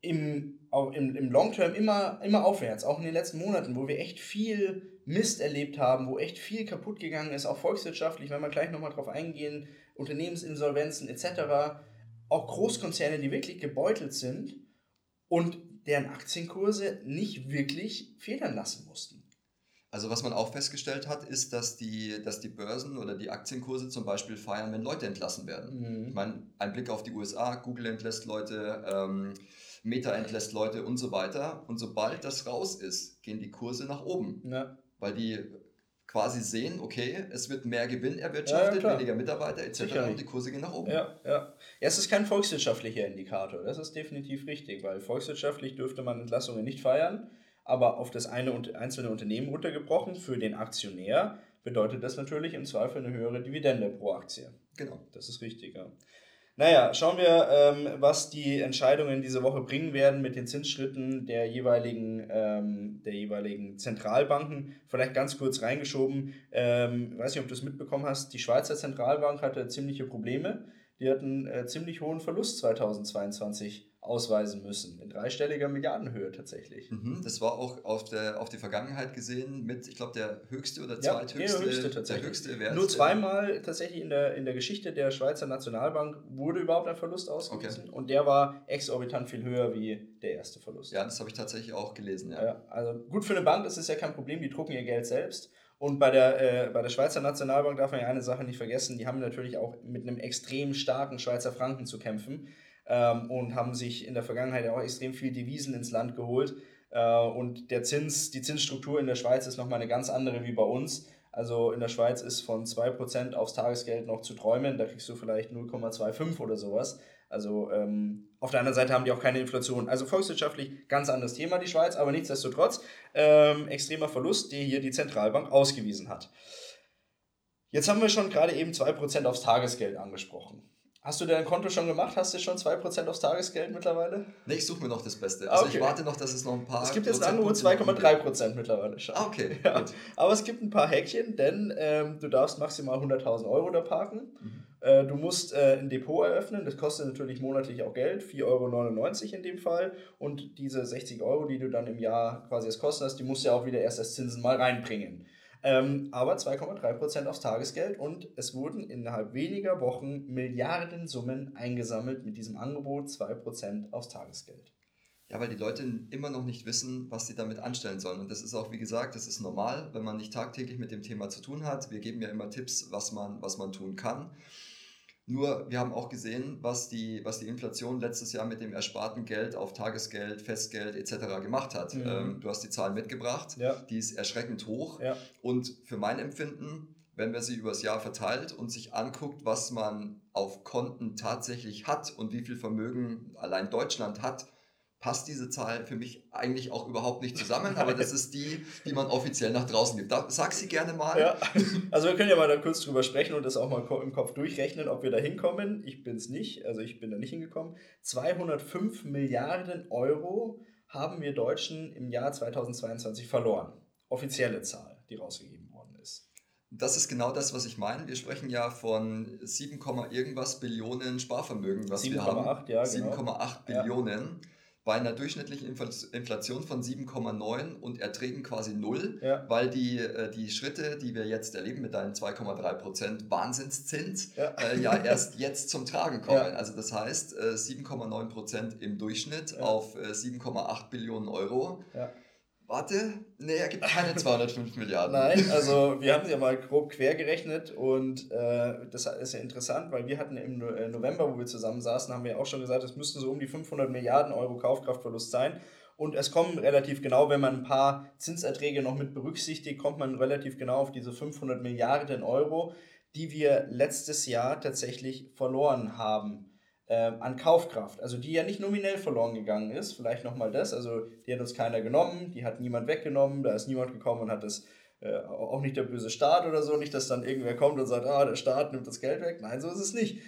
im, im, im Long Term immer, immer aufwärts, auch in den letzten Monaten, wo wir echt viel Mist erlebt haben, wo echt viel kaputt gegangen ist, auch volkswirtschaftlich, wenn wir gleich nochmal drauf eingehen, Unternehmensinsolvenzen etc., auch Großkonzerne, die wirklich gebeutelt sind und deren Aktienkurse nicht wirklich federn lassen mussten. Also was man auch festgestellt hat, ist, dass die, dass die Börsen oder die Aktienkurse zum Beispiel feiern, wenn Leute entlassen werden. Mhm. Ich meine, ein Blick auf die USA, Google entlässt Leute, ähm, Meta entlässt Leute und so weiter. Und sobald das raus ist, gehen die Kurse nach oben. Ja. Weil die quasi sehen, okay, es wird mehr Gewinn erwirtschaftet, ja, weniger Mitarbeiter etc. Sicherlich. und die Kurse gehen nach oben. Ja, ja. ja, es ist kein volkswirtschaftlicher Indikator, das ist definitiv richtig, weil volkswirtschaftlich dürfte man Entlassungen nicht feiern aber auf das eine und einzelne Unternehmen runtergebrochen, für den Aktionär bedeutet das natürlich im Zweifel eine höhere Dividende pro Aktie. Genau. Das ist richtig, ja. Naja, schauen wir, ähm, was die Entscheidungen diese Woche bringen werden mit den Zinsschritten der jeweiligen, ähm, der jeweiligen Zentralbanken. Vielleicht ganz kurz reingeschoben, ähm, weiß nicht, ob du es mitbekommen hast, die Schweizer Zentralbank hatte ziemliche Probleme. Die hatten äh, ziemlich hohen Verlust 2022 ausweisen müssen. In dreistelliger Milliardenhöhe tatsächlich. Mhm, das war auch auf, der, auf die Vergangenheit gesehen mit, ich glaube, der höchste oder zweithöchste, ja, höchste tatsächlich. der höchste Wert. Nur zweimal tatsächlich in der, in der Geschichte der Schweizer Nationalbank wurde überhaupt ein Verlust ausgewiesen okay. und der war exorbitant viel höher wie der erste Verlust. Ja, das habe ich tatsächlich auch gelesen. Ja. ja. also gut für eine Bank ist es ja kein Problem, die drucken ihr Geld selbst. Und bei der, äh, bei der Schweizer Nationalbank darf man ja eine Sache nicht vergessen, die haben natürlich auch mit einem extrem starken Schweizer Franken zu kämpfen ähm, und haben sich in der Vergangenheit auch extrem viel Devisen ins Land geholt. Äh, und der Zins, die Zinsstruktur in der Schweiz ist nochmal eine ganz andere wie bei uns. Also in der Schweiz ist von 2% aufs Tagesgeld noch zu träumen, da kriegst du vielleicht 0,25 oder sowas. Also ähm, auf der anderen Seite haben die auch keine Inflation. Also volkswirtschaftlich ganz anderes Thema die Schweiz, aber nichtsdestotrotz ähm, extremer Verlust, den hier die Zentralbank ausgewiesen hat. Jetzt haben wir schon gerade eben 2% aufs Tagesgeld angesprochen. Hast du dein Konto schon gemacht? Hast du schon 2% aufs Tagesgeld mittlerweile? Nee, ich suche mir noch das Beste. Also okay. ich warte noch, dass es noch ein paar. Es gibt jetzt ein Angebot 2,3% mittlerweile schon. Ah, okay. Ja. Aber es gibt ein paar Häkchen, denn ähm, du darfst maximal 100.000 Euro da parken. Mhm. Äh, du musst äh, ein Depot eröffnen, das kostet natürlich monatlich auch Geld, 4,99 Euro in dem Fall. Und diese 60 Euro, die du dann im Jahr quasi als Kosten hast, die musst du ja auch wieder erst als Zinsen mal reinbringen. Ähm, aber 2,3% aufs Tagesgeld und es wurden innerhalb weniger Wochen Milliardensummen eingesammelt mit diesem Angebot 2% aufs Tagesgeld. Ja, weil die Leute immer noch nicht wissen, was sie damit anstellen sollen. Und das ist auch, wie gesagt, das ist normal, wenn man nicht tagtäglich mit dem Thema zu tun hat. Wir geben ja immer Tipps, was man, was man tun kann. Nur wir haben auch gesehen, was die, was die Inflation letztes Jahr mit dem ersparten Geld auf Tagesgeld, Festgeld etc. gemacht hat. Mhm. Ähm, du hast die Zahlen mitgebracht, ja. die ist erschreckend hoch. Ja. Und für mein Empfinden, wenn man sie übers Jahr verteilt und sich anguckt, was man auf Konten tatsächlich hat und wie viel Vermögen allein Deutschland hat, passt diese Zahl für mich eigentlich auch überhaupt nicht zusammen, aber das ist die, die man offiziell nach draußen gibt. sag sie gerne mal. Ja. Also wir können ja mal da kurz drüber sprechen und das auch mal im Kopf durchrechnen, ob wir da hinkommen. Ich bin es nicht, also ich bin da nicht hingekommen. 205 Milliarden Euro haben wir Deutschen im Jahr 2022 verloren. Offizielle Zahl, die rausgegeben worden ist. Das ist genau das, was ich meine. Wir sprechen ja von 7, irgendwas Billionen Sparvermögen, was 7, wir haben. 7,8 ja, genau. 7,8 Billionen. Ja bei einer durchschnittlichen Inflation von 7,9 und Erträgen quasi null, ja. weil die, äh, die Schritte, die wir jetzt erleben mit deinen 2,3 Prozent Wahnsinnszins, ja. Äh, ja. erst jetzt zum Tragen kommen. Ja. Also das heißt äh, 7,9 Prozent im Durchschnitt auf äh, 7,8 Billionen Euro. Warte, nee, er gibt keine 205 Milliarden. Nein, also wir haben sie ja mal grob quer gerechnet und äh, das ist ja interessant, weil wir hatten im äh, November, wo wir zusammen saßen, haben wir auch schon gesagt, es müssten so um die 500 Milliarden Euro Kaufkraftverlust sein. Und es kommen relativ genau, wenn man ein paar Zinserträge noch mit berücksichtigt, kommt man relativ genau auf diese 500 Milliarden Euro, die wir letztes Jahr tatsächlich verloren haben an Kaufkraft, also die ja nicht nominell verloren gegangen ist, vielleicht nochmal das, also die hat uns keiner genommen, die hat niemand weggenommen, da ist niemand gekommen und hat das, äh, auch nicht der böse Staat oder so, nicht, dass dann irgendwer kommt und sagt, ah, der Staat nimmt das Geld weg, nein, so ist es nicht.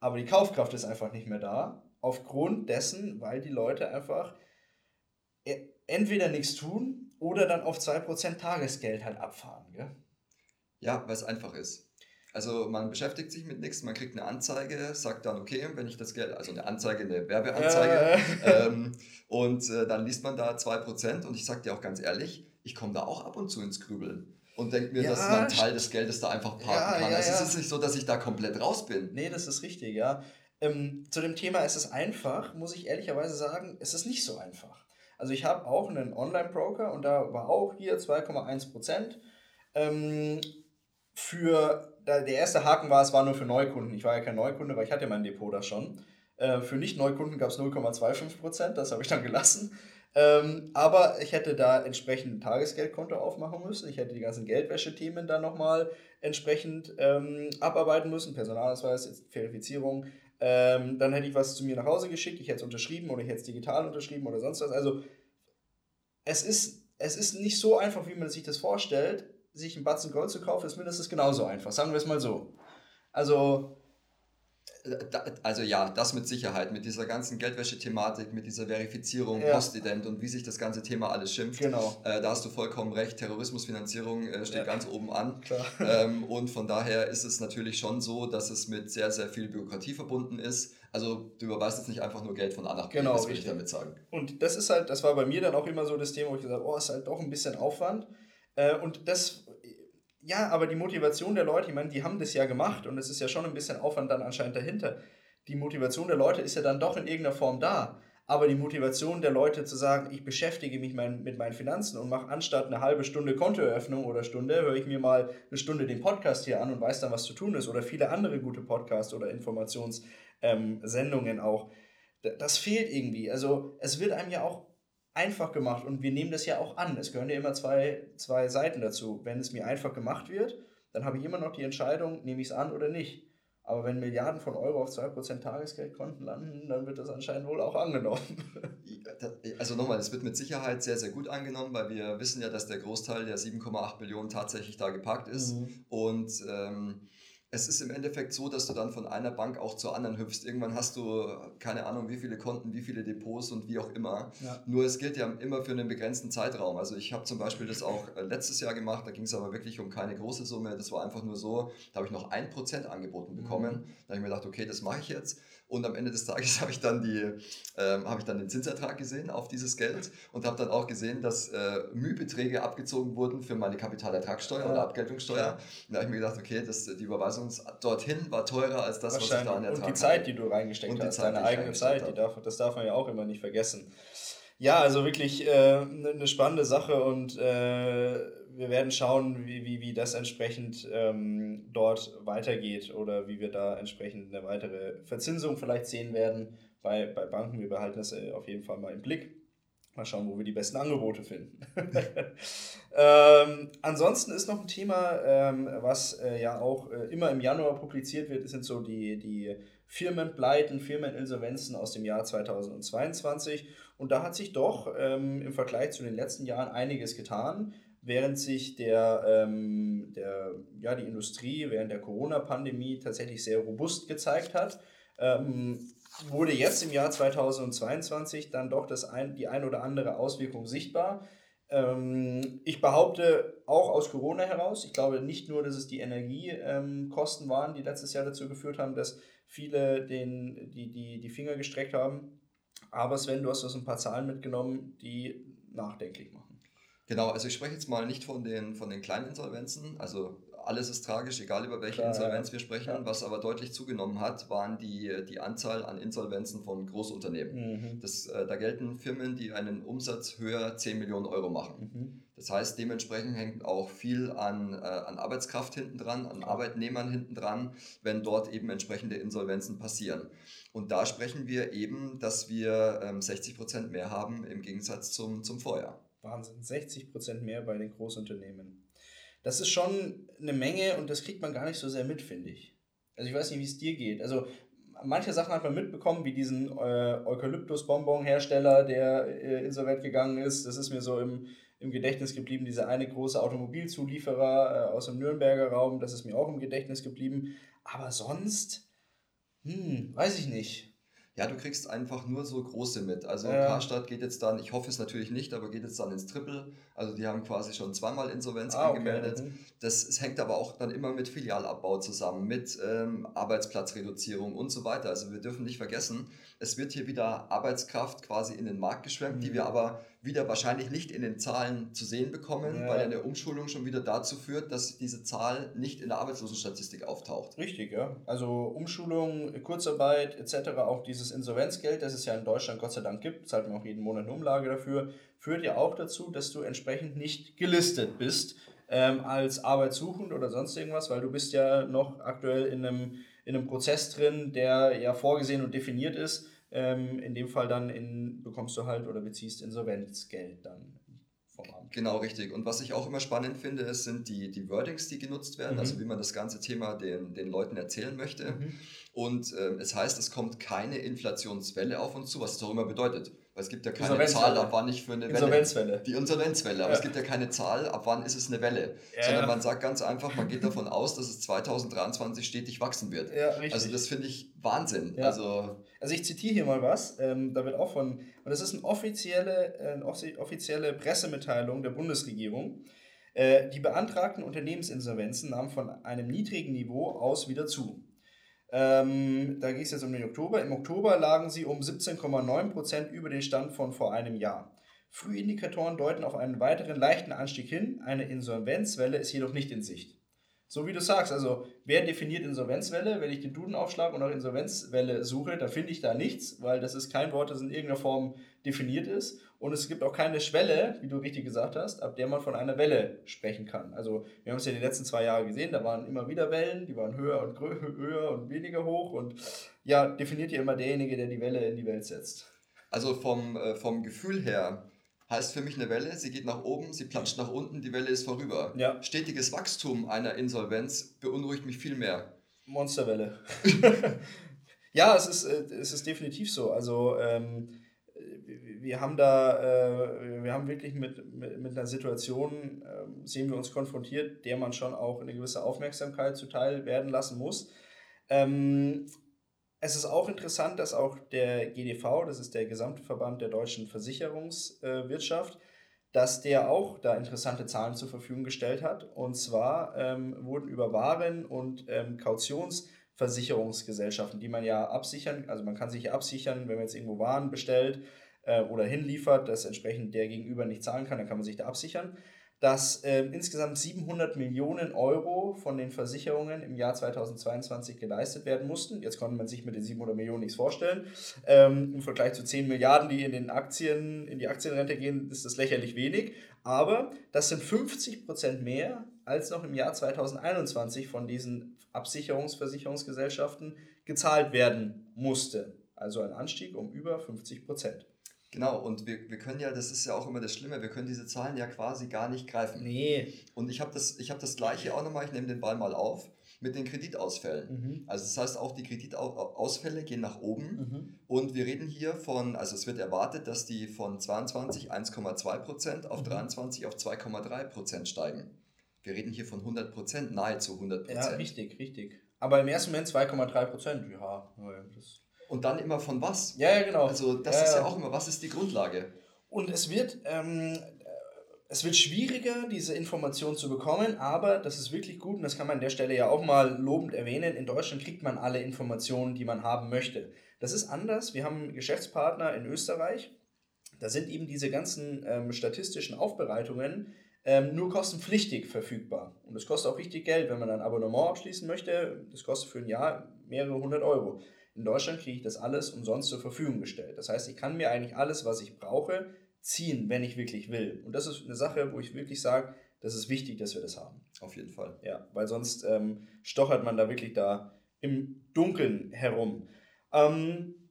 Aber die Kaufkraft ist einfach nicht mehr da, aufgrund dessen, weil die Leute einfach e, entweder nichts tun oder dann auf 2% Tagesgeld halt abfahren. Gell? Ja, weil es einfach ist. Also man beschäftigt sich mit nichts, man kriegt eine Anzeige, sagt dann, okay, wenn ich das Geld, also eine Anzeige, eine Werbeanzeige, äh. ähm, und äh, dann liest man da 2% und ich sage dir auch ganz ehrlich, ich komme da auch ab und zu ins Grübeln und denke mir, ja, dass man einen Teil des Geldes da einfach parken ja, kann. Ja, also es ist nicht so, dass ich da komplett raus bin. Nee, das ist richtig, ja. Ähm, zu dem Thema ist es einfach, muss ich ehrlicherweise sagen, es ist nicht so einfach. Also ich habe auch einen Online-Broker und da war auch hier 2,1% Ähm, für der erste Haken war, es war nur für Neukunden. Ich war ja kein Neukunde, weil ich hatte mein Depot da schon. Äh, für Nicht-Neukunden gab es 0,25%, das habe ich dann gelassen. Ähm, aber ich hätte da entsprechend ein Tagesgeldkonto aufmachen müssen. Ich hätte die ganzen Geldwäschethemen dann nochmal entsprechend ähm, abarbeiten müssen. Personalausweis, Verifizierung. Ähm, dann hätte ich was zu mir nach Hause geschickt. Ich hätte es unterschrieben oder ich hätte es digital unterschrieben oder sonst was. Also es ist, es ist nicht so einfach, wie man sich das vorstellt sich einen Batzen Gold zu kaufen, ist mindestens genauso einfach. Sagen wir es mal so. Also. Äh, also ja, das mit Sicherheit, mit dieser ganzen Geldwäsche-Thematik, mit dieser Verifizierung, ja. Postident und wie sich das ganze Thema alles schimpft. Genau. Äh, da hast du vollkommen recht, Terrorismusfinanzierung äh, steht ja. ganz oben an. Ähm, und von daher ist es natürlich schon so, dass es mit sehr, sehr viel Bürokratie verbunden ist. Also du überweist jetzt nicht einfach nur Geld von A nach B, genau, das will ich damit sagen. Und das ist halt, das war bei mir dann auch immer so das Thema, wo ich gesagt habe, oh, ist halt doch ein bisschen Aufwand. Äh, und das ja, aber die Motivation der Leute, ich meine, die haben das ja gemacht und es ist ja schon ein bisschen Aufwand dann anscheinend dahinter. Die Motivation der Leute ist ja dann doch in irgendeiner Form da. Aber die Motivation der Leute zu sagen, ich beschäftige mich mein, mit meinen Finanzen und mache anstatt eine halbe Stunde Kontoeröffnung oder Stunde, höre ich mir mal eine Stunde den Podcast hier an und weiß dann, was zu tun ist. Oder viele andere gute Podcasts oder Informationssendungen ähm, auch. Das fehlt irgendwie. Also es wird einem ja auch einfach gemacht und wir nehmen das ja auch an. Es gehören ja immer zwei, zwei Seiten dazu. Wenn es mir einfach gemacht wird, dann habe ich immer noch die Entscheidung, nehme ich es an oder nicht. Aber wenn Milliarden von Euro auf 2% Tagesgeldkonten landen, dann wird das anscheinend wohl auch angenommen. Also nochmal, es wird mit Sicherheit sehr, sehr gut angenommen, weil wir wissen ja, dass der Großteil der 7,8 Billionen tatsächlich da geparkt ist. Mhm. Und ähm, es ist im Endeffekt so, dass du dann von einer Bank auch zur anderen hüpfst. Irgendwann hast du keine Ahnung, wie viele Konten, wie viele Depots und wie auch immer. Ja. Nur es gilt ja immer für einen begrenzten Zeitraum. Also ich habe zum Beispiel das auch äh, letztes Jahr gemacht, da ging es aber wirklich um keine große Summe. Das war einfach nur so, da habe ich noch ein Prozent angeboten bekommen. Mhm. Da habe ich mir gedacht, okay, das mache ich jetzt. Und am Ende des Tages habe ich dann die, ähm, habe ich dann den Zinsertrag gesehen auf dieses Geld und habe dann auch gesehen, dass äh, Mühbeträge abgezogen wurden für meine Kapitalertragssteuer ja. oder Abgeltungssteuer. Ja. Da habe ich mir gedacht, okay, das, die Überweisung dorthin war teurer als das, was ich da an der Und die Zeit, die du reingesteckt und hast, Zeit, deine eigene Zeit, die darf, das darf man ja auch immer nicht vergessen. Ja, also wirklich äh, eine ne spannende Sache und äh, wir werden schauen, wie, wie, wie das entsprechend ähm, dort weitergeht oder wie wir da entsprechend eine weitere Verzinsung vielleicht sehen werden bei, bei Banken. Wir behalten das äh, auf jeden Fall mal im Blick. Mal schauen, wo wir die besten Angebote finden. ähm, ansonsten ist noch ein Thema, ähm, was äh, ja auch äh, immer im Januar publiziert wird, sind so die, die Firmenpleiten, Firmeninsolvenzen aus dem Jahr 2022. Und da hat sich doch ähm, im Vergleich zu den letzten Jahren einiges getan während sich der, ähm, der, ja, die Industrie während der Corona-Pandemie tatsächlich sehr robust gezeigt hat, ähm, wurde jetzt im Jahr 2022 dann doch das ein, die ein oder andere Auswirkung sichtbar. Ähm, ich behaupte auch aus Corona heraus, ich glaube nicht nur, dass es die Energiekosten waren, die letztes Jahr dazu geführt haben, dass viele den, die, die, die Finger gestreckt haben, Aber Sven, du hast uns ein paar Zahlen mitgenommen, die nachdenklich machen. Genau, also ich spreche jetzt mal nicht von den, von den kleinen Insolvenzen, also alles ist tragisch, egal über welche Klar, Insolvenz wir sprechen. Ja. Was aber deutlich zugenommen hat, waren die, die Anzahl an Insolvenzen von Großunternehmen. Mhm. Das, äh, da gelten Firmen, die einen Umsatz höher 10 Millionen Euro machen. Mhm. Das heißt, dementsprechend hängt auch viel an, äh, an Arbeitskraft hinten dran, an Arbeitnehmern hinten dran, wenn dort eben entsprechende Insolvenzen passieren. Und da sprechen wir eben, dass wir ähm, 60 Prozent mehr haben im Gegensatz zum, zum Vorjahr. Wahnsinn, 60 Prozent mehr bei den Großunternehmen das ist schon eine Menge und das kriegt man gar nicht so sehr mit, finde ich. Also ich weiß nicht, wie es dir geht. Also manche Sachen hat man mitbekommen, wie diesen äh, Eukalyptus-Bonbon-Hersteller, der äh, insolvent gegangen ist. Das ist mir so im, im Gedächtnis geblieben. Dieser eine große Automobilzulieferer äh, aus dem Nürnberger Raum, das ist mir auch im Gedächtnis geblieben. Aber sonst, hm, weiß ich nicht. Ja, du kriegst einfach nur so große mit. Also ja. Karstadt geht jetzt dann, ich hoffe es natürlich nicht, aber geht jetzt dann ins Triple. Also die haben quasi schon zweimal Insolvenz ah, angemeldet. Okay. Mhm. Das es hängt aber auch dann immer mit Filialabbau zusammen, mit ähm, Arbeitsplatzreduzierung und so weiter. Also wir dürfen nicht vergessen, es wird hier wieder Arbeitskraft quasi in den Markt geschwemmt, mhm. die wir aber wieder wahrscheinlich nicht in den Zahlen zu sehen bekommen, ja. weil eine Umschulung schon wieder dazu führt, dass diese Zahl nicht in der Arbeitslosenstatistik auftaucht. Richtig, ja. Also Umschulung, Kurzarbeit etc., auch dieses Insolvenzgeld, das es ja in Deutschland Gott sei Dank gibt, zahlt man auch jeden Monat eine Umlage dafür, führt ja auch dazu, dass du entsprechend nicht gelistet bist ähm, als arbeitssuchend oder sonst irgendwas, weil du bist ja noch aktuell in einem, in einem Prozess drin, der ja vorgesehen und definiert ist ähm, in dem Fall dann in, bekommst du halt oder beziehst Insolvenzgeld dann vom Amt. Genau, richtig. Und was ich auch immer spannend finde, ist, sind die, die Wordings, die genutzt werden, mhm. also wie man das ganze Thema den, den Leuten erzählen möchte. Mhm. Und äh, es heißt, es kommt keine Inflationswelle auf uns zu, was das auch immer bedeutet. Weil es gibt ja keine Zahl, ab wann ich für eine Welle. Insolvenzwelle. Die Insolvenzwelle. Aber ja. es gibt ja keine Zahl, ab wann ist es eine Welle. Ja. Sondern man sagt ganz einfach, man geht davon aus, dass es 2023 stetig wachsen wird. Ja, richtig. Also das finde ich Wahnsinn. Also, also ich zitiere hier mal was. Ähm, da wird auch von, und das ist eine offizielle, eine offizielle Pressemitteilung der Bundesregierung. Äh, die beantragten Unternehmensinsolvenzen nahmen von einem niedrigen Niveau aus wieder zu. Ähm, da geht es jetzt um den Oktober. Im Oktober lagen sie um 17,9% über den Stand von vor einem Jahr. Frühindikatoren deuten auf einen weiteren leichten Anstieg hin. Eine Insolvenzwelle ist jedoch nicht in Sicht. So wie du sagst, also wer definiert Insolvenzwelle? Wenn ich den Duden aufschlage und nach Insolvenzwelle suche, dann finde ich da nichts, weil das ist kein Wort, das in irgendeiner Form definiert ist. Und es gibt auch keine Schwelle, wie du richtig gesagt hast, ab der man von einer Welle sprechen kann. Also wir haben es ja die letzten zwei Jahre gesehen, da waren immer wieder Wellen, die waren höher und höher und weniger hoch. Und ja, definiert ja immer derjenige, der die Welle in die Welt setzt. Also vom, äh, vom Gefühl her heißt für mich eine Welle, sie geht nach oben, sie platscht nach unten, die Welle ist vorüber. Ja. Stetiges Wachstum einer Insolvenz beunruhigt mich viel mehr. Monsterwelle. ja, es ist, äh, es ist definitiv so. Also ähm, wir haben da, äh, wir haben wirklich mit, mit, mit einer Situation, äh, sehen wir uns konfrontiert, der man schon auch eine gewisse Aufmerksamkeit zuteil werden lassen muss. Ähm, es ist auch interessant, dass auch der GDV, das ist der Gesamtverband der deutschen Versicherungswirtschaft, dass der auch da interessante Zahlen zur Verfügung gestellt hat. Und zwar ähm, wurden über Waren und ähm, Kautionsversicherungsgesellschaften, die man ja absichern, also man kann sich ja absichern, wenn man jetzt irgendwo Waren bestellt äh, oder hinliefert, dass entsprechend der Gegenüber nicht zahlen kann, dann kann man sich da absichern dass äh, insgesamt 700 Millionen Euro von den Versicherungen im Jahr 2022 geleistet werden mussten. Jetzt konnte man sich mit den 700 Millionen nichts vorstellen. Ähm, Im Vergleich zu 10 Milliarden, die in den Aktien, in die Aktienrente gehen, ist das lächerlich wenig. Aber das sind 50 Prozent mehr als noch im Jahr 2021 von diesen Absicherungsversicherungsgesellschaften gezahlt werden musste. Also ein Anstieg um über 50 Prozent. Genau, und wir, wir können ja, das ist ja auch immer das Schlimme, wir können diese Zahlen ja quasi gar nicht greifen. Nee. Und ich habe das, hab das gleiche auch nochmal, ich nehme den Ball mal auf, mit den Kreditausfällen. Mhm. Also das heißt, auch die Kreditausfälle gehen nach oben. Mhm. Und wir reden hier von, also es wird erwartet, dass die von 22 1,2% auf mhm. 23 auf 2,3% steigen. Wir reden hier von 100% nahezu 100 Ja, richtig, richtig. Aber im ersten Moment 2,3% ja. Das und dann immer von was? Ja, ja, genau. Also das ja, ist ja auch immer, was ist die Grundlage? Und es wird, ähm, es wird schwieriger, diese Informationen zu bekommen, aber das ist wirklich gut und das kann man an der Stelle ja auch mal lobend erwähnen. In Deutschland kriegt man alle Informationen, die man haben möchte. Das ist anders. Wir haben einen Geschäftspartner in Österreich. Da sind eben diese ganzen ähm, statistischen Aufbereitungen ähm, nur kostenpflichtig verfügbar. Und das kostet auch richtig Geld, wenn man ein Abonnement abschließen möchte. Das kostet für ein Jahr mehrere hundert Euro. In Deutschland kriege ich das alles umsonst zur Verfügung gestellt. Das heißt, ich kann mir eigentlich alles, was ich brauche, ziehen, wenn ich wirklich will. Und das ist eine Sache, wo ich wirklich sage, das ist wichtig, dass wir das haben. Auf jeden Fall. Ja, weil sonst ähm, stochert man da wirklich da im Dunkeln herum. Ähm,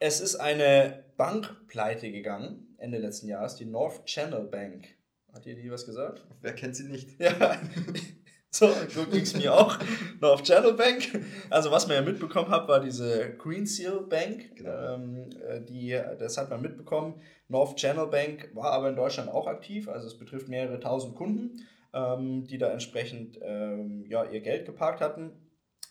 es ist eine Bank pleite gegangen Ende letzten Jahres, die North Channel Bank. Hat ihr die was gesagt? Wer kennt sie nicht? Ja, so, so ging es mir auch. North Channel Bank. Also was man ja mitbekommen hat, war diese Green Seal Bank. Genau. Ähm, äh, die, das hat man mitbekommen. North Channel Bank war aber in Deutschland auch aktiv. Also es betrifft mehrere tausend Kunden, ähm, die da entsprechend ähm, ja, ihr Geld geparkt hatten.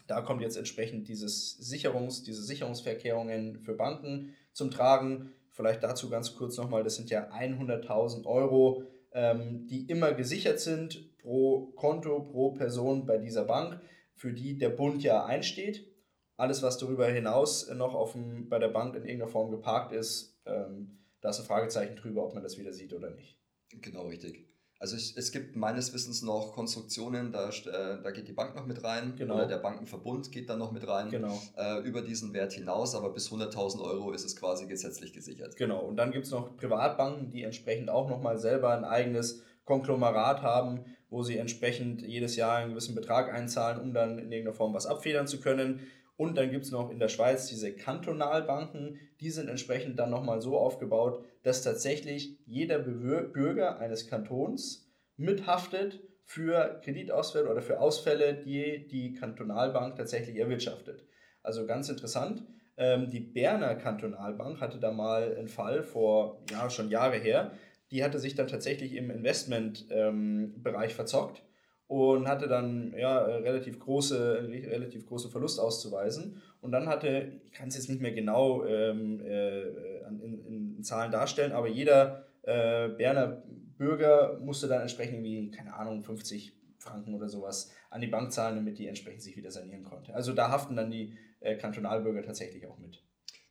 Da kommt jetzt entsprechend dieses Sicherungs, diese Sicherungsverkehrungen für Banken zum Tragen. Vielleicht dazu ganz kurz nochmal, das sind ja 100.000 Euro, ähm, die immer gesichert sind pro Konto, pro Person bei dieser Bank, für die der Bund ja einsteht. Alles, was darüber hinaus noch auf dem, bei der Bank in irgendeiner Form geparkt ist, ähm, da ist ein Fragezeichen drüber, ob man das wieder sieht oder nicht. Genau, richtig. Also ich, es gibt meines Wissens noch Konstruktionen, da, äh, da geht die Bank noch mit rein genau. oder der Bankenverbund geht dann noch mit rein genau. äh, über diesen Wert hinaus, aber bis 100.000 Euro ist es quasi gesetzlich gesichert. Genau, und dann gibt es noch Privatbanken, die entsprechend auch nochmal selber ein eigenes Konglomerat haben, wo sie entsprechend jedes Jahr einen gewissen Betrag einzahlen, um dann in irgendeiner Form was abfedern zu können. Und dann gibt es noch in der Schweiz diese Kantonalbanken, die sind entsprechend dann nochmal so aufgebaut, dass tatsächlich jeder Bürger eines Kantons mithaftet für Kreditausfälle oder für Ausfälle, die die Kantonalbank tatsächlich erwirtschaftet. Also ganz interessant. Ähm, die Berner Kantonalbank hatte da mal einen Fall vor, ja, schon Jahre her. Die hatte sich dann tatsächlich im Investmentbereich ähm, verzockt und hatte dann ja, relativ, große, relativ großen Verlust auszuweisen. Und dann hatte, ich kann es jetzt nicht mehr genau ähm, äh, in, in, Zahlen darstellen, aber jeder äh, Berner Bürger musste dann entsprechend irgendwie, keine Ahnung, 50 Franken oder sowas an die Bank zahlen, damit die entsprechend sich wieder sanieren konnte. Also da haften dann die äh, Kantonalbürger tatsächlich auch mit.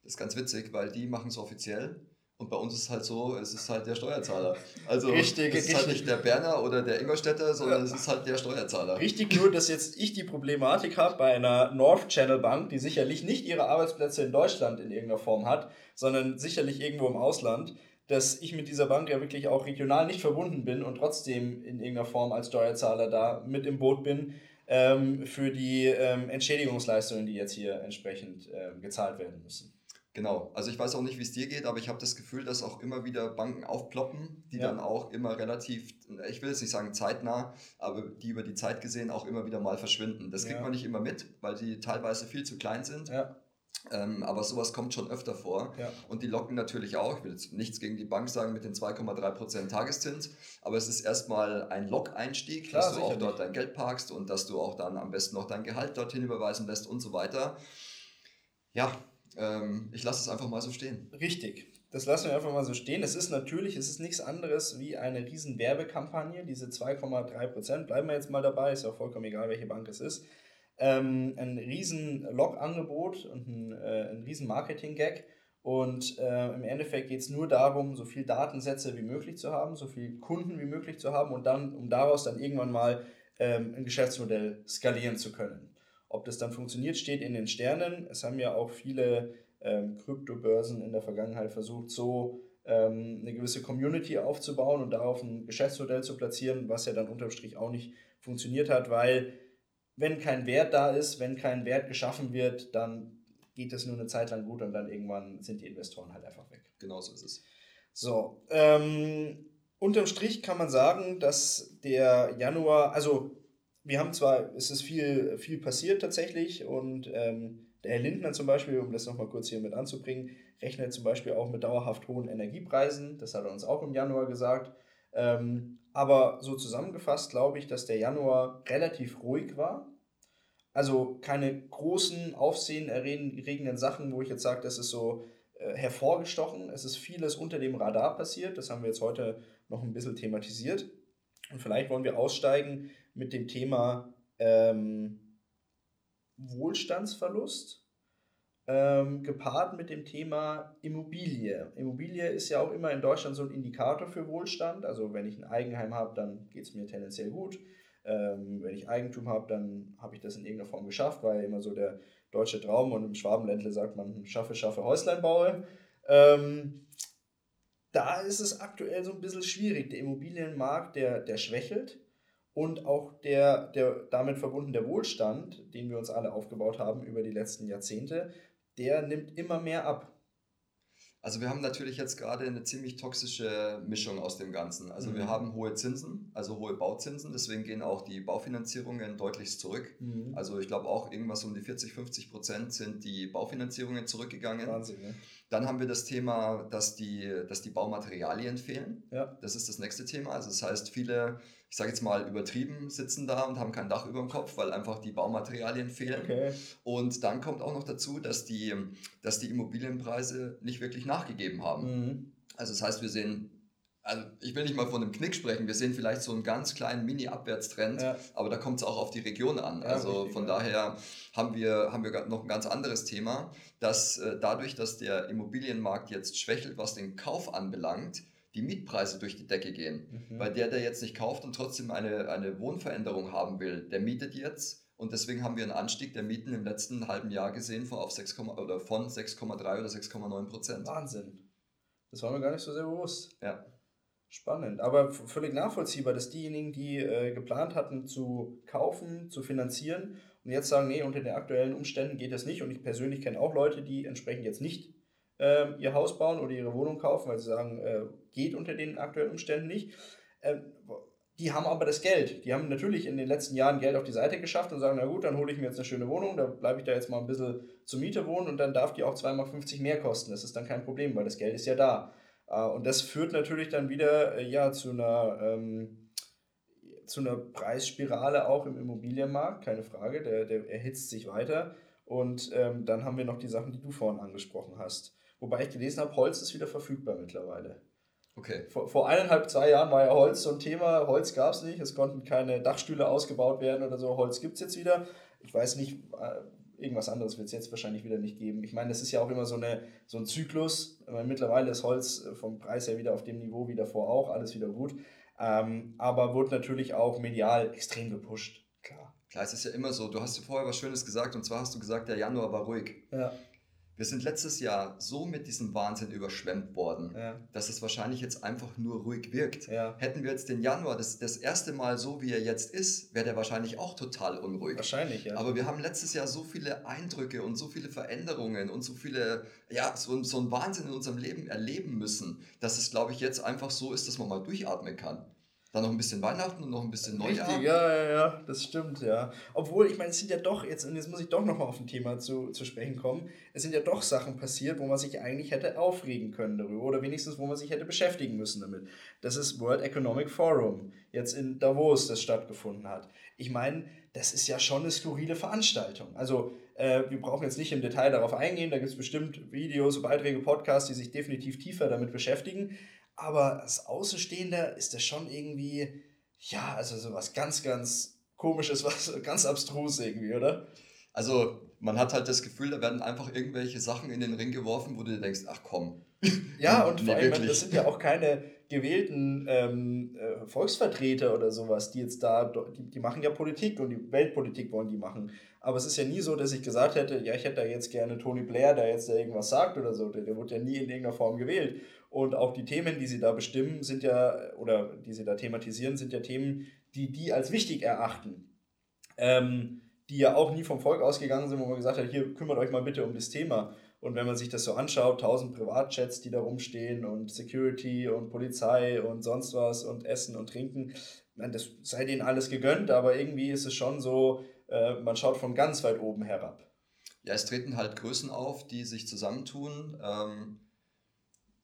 Das ist ganz witzig, weil die machen es offiziell und bei uns ist es halt so, es ist halt der Steuerzahler. Also richtig, es ist halt nicht der Berner oder der Ingolstädter, sondern ja. es ist halt der Steuerzahler. Richtig nur, dass jetzt ich die Problematik habe bei einer North Channel Bank, die sicherlich nicht ihre Arbeitsplätze in Deutschland in irgendeiner Form hat, sondern sicherlich irgendwo im Ausland, dass ich mit dieser Bank ja wirklich auch regional nicht verbunden bin und trotzdem in irgendeiner Form als Steuerzahler da mit im Boot bin ähm, für die ähm, Entschädigungsleistungen, die jetzt hier entsprechend ähm, gezahlt werden müssen. Genau, also ich weiß auch nicht, wie es dir geht, aber ich habe das Gefühl, dass auch immer wieder Banken aufploppen, die ja. dann auch immer relativ, ich will jetzt nicht sagen zeitnah, aber die über die Zeit gesehen auch immer wieder mal verschwinden. Das kriegt ja. man nicht immer mit, weil die teilweise viel zu klein sind. Ja. Ähm, aber sowas kommt schon öfter vor. Und die locken natürlich auch, ich will jetzt nichts gegen die Bank sagen mit den 2,3% Tageszins, aber es ist erstmal ein Log-Einstieg, dass du auch dort dein Geld parkst und dass du auch dann am besten noch dein Gehalt dorthin überweisen lässt und so weiter. Ja, ähm, ich lasse es einfach mal so stehen. Richtig. Das lassen wir einfach mal so stehen. Es ist natürlich, es ist nichts anderes wie eine riesen Werbekampagne. Diese 2,3 Prozent, bleiben wir jetzt mal dabei, ist ja auch vollkommen egal, welche Bank es ist. Ähm, ein riesen Log-Angebot und ein, äh, ein riesen Marketing-Gag. Und äh, im Endeffekt geht es nur darum, so viel Datensätze wie möglich zu haben, so viele Kunden wie möglich zu haben und dann, um daraus dann irgendwann mal ähm, ein Geschäftsmodell skalieren zu können. Ob das dann funktioniert, steht in den Sternen. Es haben ja auch viele ähm, Kryptobörsen in der Vergangenheit versucht, so ähm, eine gewisse Community aufzubauen und darauf ein Geschäftsmodell zu platzieren, was ja dann unterm Strich auch nicht funktioniert hat, weil wenn kein Wert da ist, wenn kein Wert geschaffen wird, dann geht es nur eine Zeit lang gut und dann irgendwann sind die Investoren halt einfach weg. Genau so ist es. So, ähm, unterm Strich kann man sagen, dass der Januar, also wir haben zwar, es ist viel, viel passiert tatsächlich und ähm, der Herr Lindner zum Beispiel, um das nochmal kurz hier mit anzubringen, rechnet zum Beispiel auch mit dauerhaft hohen Energiepreisen. Das hat er uns auch im Januar gesagt. Ähm, aber so zusammengefasst glaube ich, dass der Januar relativ ruhig war. Also keine großen, aufsehenerregenden Sachen, wo ich jetzt sage, das ist so äh, hervorgestochen. Es ist vieles unter dem Radar passiert. Das haben wir jetzt heute noch ein bisschen thematisiert. Und vielleicht wollen wir aussteigen mit dem Thema ähm, Wohlstandsverlust ähm, gepaart mit dem Thema Immobilie. Immobilie ist ja auch immer in Deutschland so ein Indikator für Wohlstand. Also wenn ich ein Eigenheim habe, dann geht es mir tendenziell gut. Ähm, wenn ich Eigentum habe, dann habe ich das in irgendeiner Form geschafft, weil immer so der deutsche Traum und im Schwabenländle sagt man, schaffe, schaffe, Häuslein baue. Ähm, da ist es aktuell so ein bisschen schwierig. Der Immobilienmarkt, der, der schwächelt und auch der, der damit verbunden der Wohlstand, den wir uns alle aufgebaut haben über die letzten Jahrzehnte, der nimmt immer mehr ab. Also wir haben natürlich jetzt gerade eine ziemlich toxische Mischung aus dem Ganzen. Also mhm. wir haben hohe Zinsen, also hohe Bauzinsen, deswegen gehen auch die Baufinanzierungen deutlich zurück. Mhm. Also ich glaube auch irgendwas um die 40, 50 Prozent sind die Baufinanzierungen zurückgegangen. Wahnsinn, ne? Dann haben wir das Thema, dass die, dass die Baumaterialien fehlen. Ja. Das ist das nächste Thema. Also das heißt, viele ich sage jetzt mal übertrieben, sitzen da und haben kein Dach über dem Kopf, weil einfach die Baumaterialien fehlen. Okay. Und dann kommt auch noch dazu, dass die, dass die Immobilienpreise nicht wirklich nachgegeben haben. Mhm. Also das heißt, wir sehen also ich will nicht mal von einem Knick sprechen, wir sehen vielleicht so einen ganz kleinen Mini-Abwärtstrend, ja. aber da kommt es auch auf die Region an. Ja, also richtig, von ja. daher haben wir, haben wir noch ein ganz anderes Thema, dass äh, dadurch, dass der Immobilienmarkt jetzt schwächelt, was den Kauf anbelangt, die Mietpreise durch die Decke gehen. Mhm. Weil der, der jetzt nicht kauft und trotzdem eine, eine Wohnveränderung haben will, der mietet jetzt. Und deswegen haben wir einen Anstieg der Mieten im letzten halben Jahr gesehen von, auf 6, oder von 6,3 oder 6,9 Prozent. Wahnsinn. Das war mir gar nicht so sehr bewusst. Ja. Spannend, aber völlig nachvollziehbar, dass diejenigen, die äh, geplant hatten zu kaufen, zu finanzieren und jetzt sagen, nee, unter den aktuellen Umständen geht das nicht. Und ich persönlich kenne auch Leute, die entsprechend jetzt nicht äh, ihr Haus bauen oder ihre Wohnung kaufen, weil sie sagen, äh, geht unter den aktuellen Umständen nicht. Äh, die haben aber das Geld. Die haben natürlich in den letzten Jahren Geld auf die Seite geschafft und sagen, na gut, dann hole ich mir jetzt eine schöne Wohnung, da bleibe ich da jetzt mal ein bisschen zur Miete wohnen und dann darf die auch 2,50 mehr kosten. Das ist dann kein Problem, weil das Geld ist ja da. Äh, und das führt natürlich dann wieder äh, ja, zu einer... Ähm, zu einer Preisspirale auch im Immobilienmarkt, keine Frage, der, der erhitzt sich weiter. Und ähm, dann haben wir noch die Sachen, die du vorhin angesprochen hast. Wobei ich gelesen habe, Holz ist wieder verfügbar mittlerweile. Okay. Vor, vor eineinhalb, zwei Jahren war ja Holz so ein Thema. Holz gab es nicht, es konnten keine Dachstühle ausgebaut werden oder so. Holz gibt es jetzt wieder. Ich weiß nicht, äh, irgendwas anderes wird es jetzt wahrscheinlich wieder nicht geben. Ich meine, das ist ja auch immer so, eine, so ein Zyklus. Mittlerweile ist Holz äh, vom Preis her wieder auf dem Niveau wie davor auch, alles wieder gut. Ähm, aber wurde natürlich auch medial extrem gepusht. Klar. Klar, es ist ja immer so. Du hast ja vorher was Schönes gesagt und zwar hast du gesagt, der Januar war ruhig. Ja. Wir sind letztes Jahr so mit diesem Wahnsinn überschwemmt worden, ja. dass es wahrscheinlich jetzt einfach nur ruhig wirkt. Ja. Hätten wir jetzt den Januar das, das erste Mal so, wie er jetzt ist, wäre der wahrscheinlich auch total unruhig. Wahrscheinlich, ja. Aber wir haben letztes Jahr so viele Eindrücke und so viele Veränderungen und so viele, ja, so, so einen Wahnsinn in unserem Leben erleben müssen, dass es, glaube ich, jetzt einfach so ist, dass man mal durchatmen kann. Dann noch ein bisschen Weihnachten und noch ein bisschen Neujahr. Richtig, ja, ja, ja, das stimmt, ja. Obwohl, ich meine, es sind ja doch, jetzt, und jetzt muss ich doch nochmal auf ein Thema zu, zu sprechen kommen, es sind ja doch Sachen passiert, wo man sich eigentlich hätte aufregen können darüber oder wenigstens, wo man sich hätte beschäftigen müssen damit. Das ist World Economic Forum, jetzt in Davos, das stattgefunden hat. Ich meine, das ist ja schon eine skurrile Veranstaltung. Also, äh, wir brauchen jetzt nicht im Detail darauf eingehen, da gibt es bestimmt Videos, Beiträge, Podcasts, die sich definitiv tiefer damit beschäftigen. Aber als Außenstehender ist das schon irgendwie, ja, also so was ganz, ganz komisches, was ganz abstrus irgendwie, oder? Also man hat halt das Gefühl, da werden einfach irgendwelche Sachen in den Ring geworfen, wo du denkst, ach komm. Ja, und vor allem, das sind ja auch keine gewählten ähm, äh, Volksvertreter oder sowas, die jetzt da, die, die machen ja Politik und die Weltpolitik wollen die machen. Aber es ist ja nie so, dass ich gesagt hätte, ja, ich hätte da jetzt gerne Tony Blair, der jetzt da irgendwas sagt oder so. Der, der wird ja nie in irgendeiner Form gewählt. Und auch die Themen, die sie da bestimmen, sind ja, oder die sie da thematisieren, sind ja Themen, die die als wichtig erachten. Ähm, die ja auch nie vom Volk ausgegangen sind, wo man gesagt hat, hier kümmert euch mal bitte um das Thema. Und wenn man sich das so anschaut, tausend Privatjets, die da rumstehen und Security und Polizei und sonst was und Essen und Trinken, das sei denen alles gegönnt, aber irgendwie ist es schon so, äh, man schaut von ganz weit oben herab. Ja, es treten halt Größen auf, die sich zusammentun, ähm,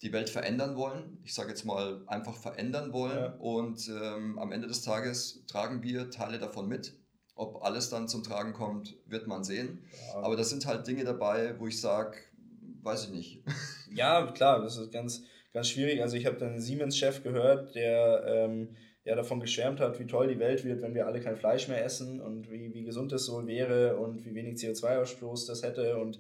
die Welt verändern wollen. Ich sage jetzt mal einfach verändern wollen. Ja. Und ähm, am Ende des Tages tragen wir Teile davon mit. Ob alles dann zum Tragen kommt, wird man sehen. Ja. Aber das sind halt Dinge dabei, wo ich sage, weiß ich nicht. Ja, klar, das ist ganz, ganz schwierig. Also ich habe dann Siemens-Chef gehört, der, ähm, ja davon geschwärmt hat, wie toll die Welt wird, wenn wir alle kein Fleisch mehr essen und wie, wie gesund es so wäre und wie wenig CO2-Ausstoß das hätte und,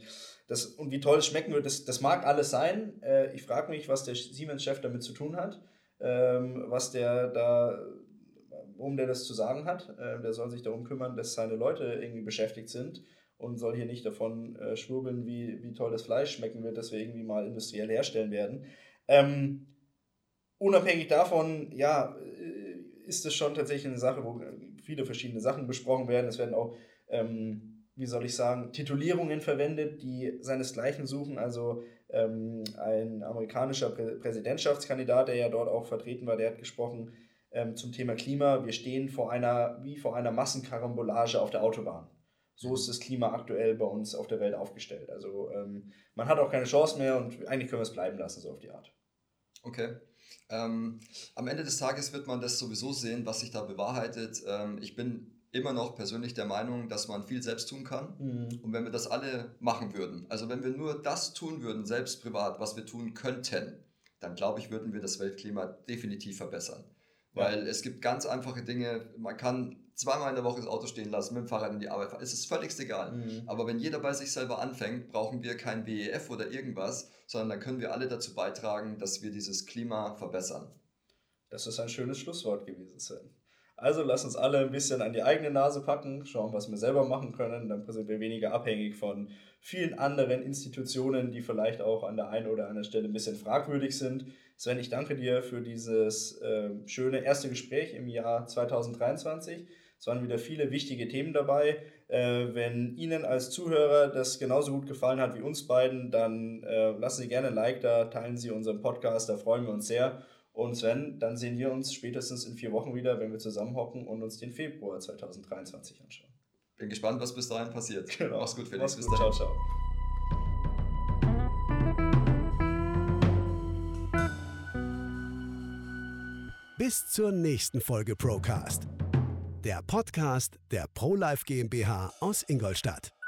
das, und wie toll es schmecken wird, das, das mag alles sein. Äh, ich frage mich, was der Siemens-Chef damit zu tun hat, ähm, was der da, warum der das zu sagen hat. Äh, der soll sich darum kümmern, dass seine Leute irgendwie beschäftigt sind und soll hier nicht davon äh, schwurbeln, wie, wie toll das Fleisch schmecken wird, das wir irgendwie mal industriell herstellen werden. Ähm, unabhängig davon, ja, ist es schon tatsächlich eine Sache, wo viele verschiedene Sachen besprochen werden. Es werden auch, ähm, wie soll ich sagen, Titulierungen verwendet, die seinesgleichen suchen. Also ähm, ein amerikanischer Prä Präsidentschaftskandidat, der ja dort auch vertreten war, der hat gesprochen ähm, zum Thema Klima. Wir stehen vor einer, wie vor einer Massenkarambolage auf der Autobahn. So ist das Klima aktuell bei uns auf der Welt aufgestellt. Also ähm, man hat auch keine Chance mehr und eigentlich können wir es bleiben lassen, so auf die Art. Okay. Ähm, am Ende des Tages wird man das sowieso sehen, was sich da bewahrheitet. Ähm, ich bin immer noch persönlich der Meinung, dass man viel selbst tun kann. Mhm. Und wenn wir das alle machen würden, also wenn wir nur das tun würden, selbst privat, was wir tun könnten, dann glaube ich, würden wir das Weltklima definitiv verbessern. Ja. Weil es gibt ganz einfache Dinge, man kann zweimal in der Woche das Auto stehen lassen, mit dem Fahrrad in die Arbeit fahren. Es ist völlig egal. Mhm. Aber wenn jeder bei sich selber anfängt, brauchen wir kein WEF oder irgendwas, sondern dann können wir alle dazu beitragen, dass wir dieses Klima verbessern. Das ist ein schönes Schlusswort gewesen, Sven. Also lass uns alle ein bisschen an die eigene Nase packen, schauen, was wir selber machen können. Dann sind wir weniger abhängig von vielen anderen Institutionen, die vielleicht auch an der einen oder anderen Stelle ein bisschen fragwürdig sind. Sven, ich danke dir für dieses äh, schöne erste Gespräch im Jahr 2023. Es waren wieder viele wichtige Themen dabei. Äh, wenn Ihnen als Zuhörer das genauso gut gefallen hat wie uns beiden, dann äh, lassen Sie gerne ein Like da, teilen Sie unseren Podcast, da freuen wir uns sehr. Und Sven, dann sehen wir uns spätestens in vier Wochen wieder, wenn wir zusammenhocken und uns den Februar 2023 anschauen. Bin gespannt, was bis dahin passiert. Genau. Mach's gut, Felix. Mach's bis gut. Ciao, ciao. Bis zur nächsten Folge Procast der Podcast der ProLife GmbH aus Ingolstadt.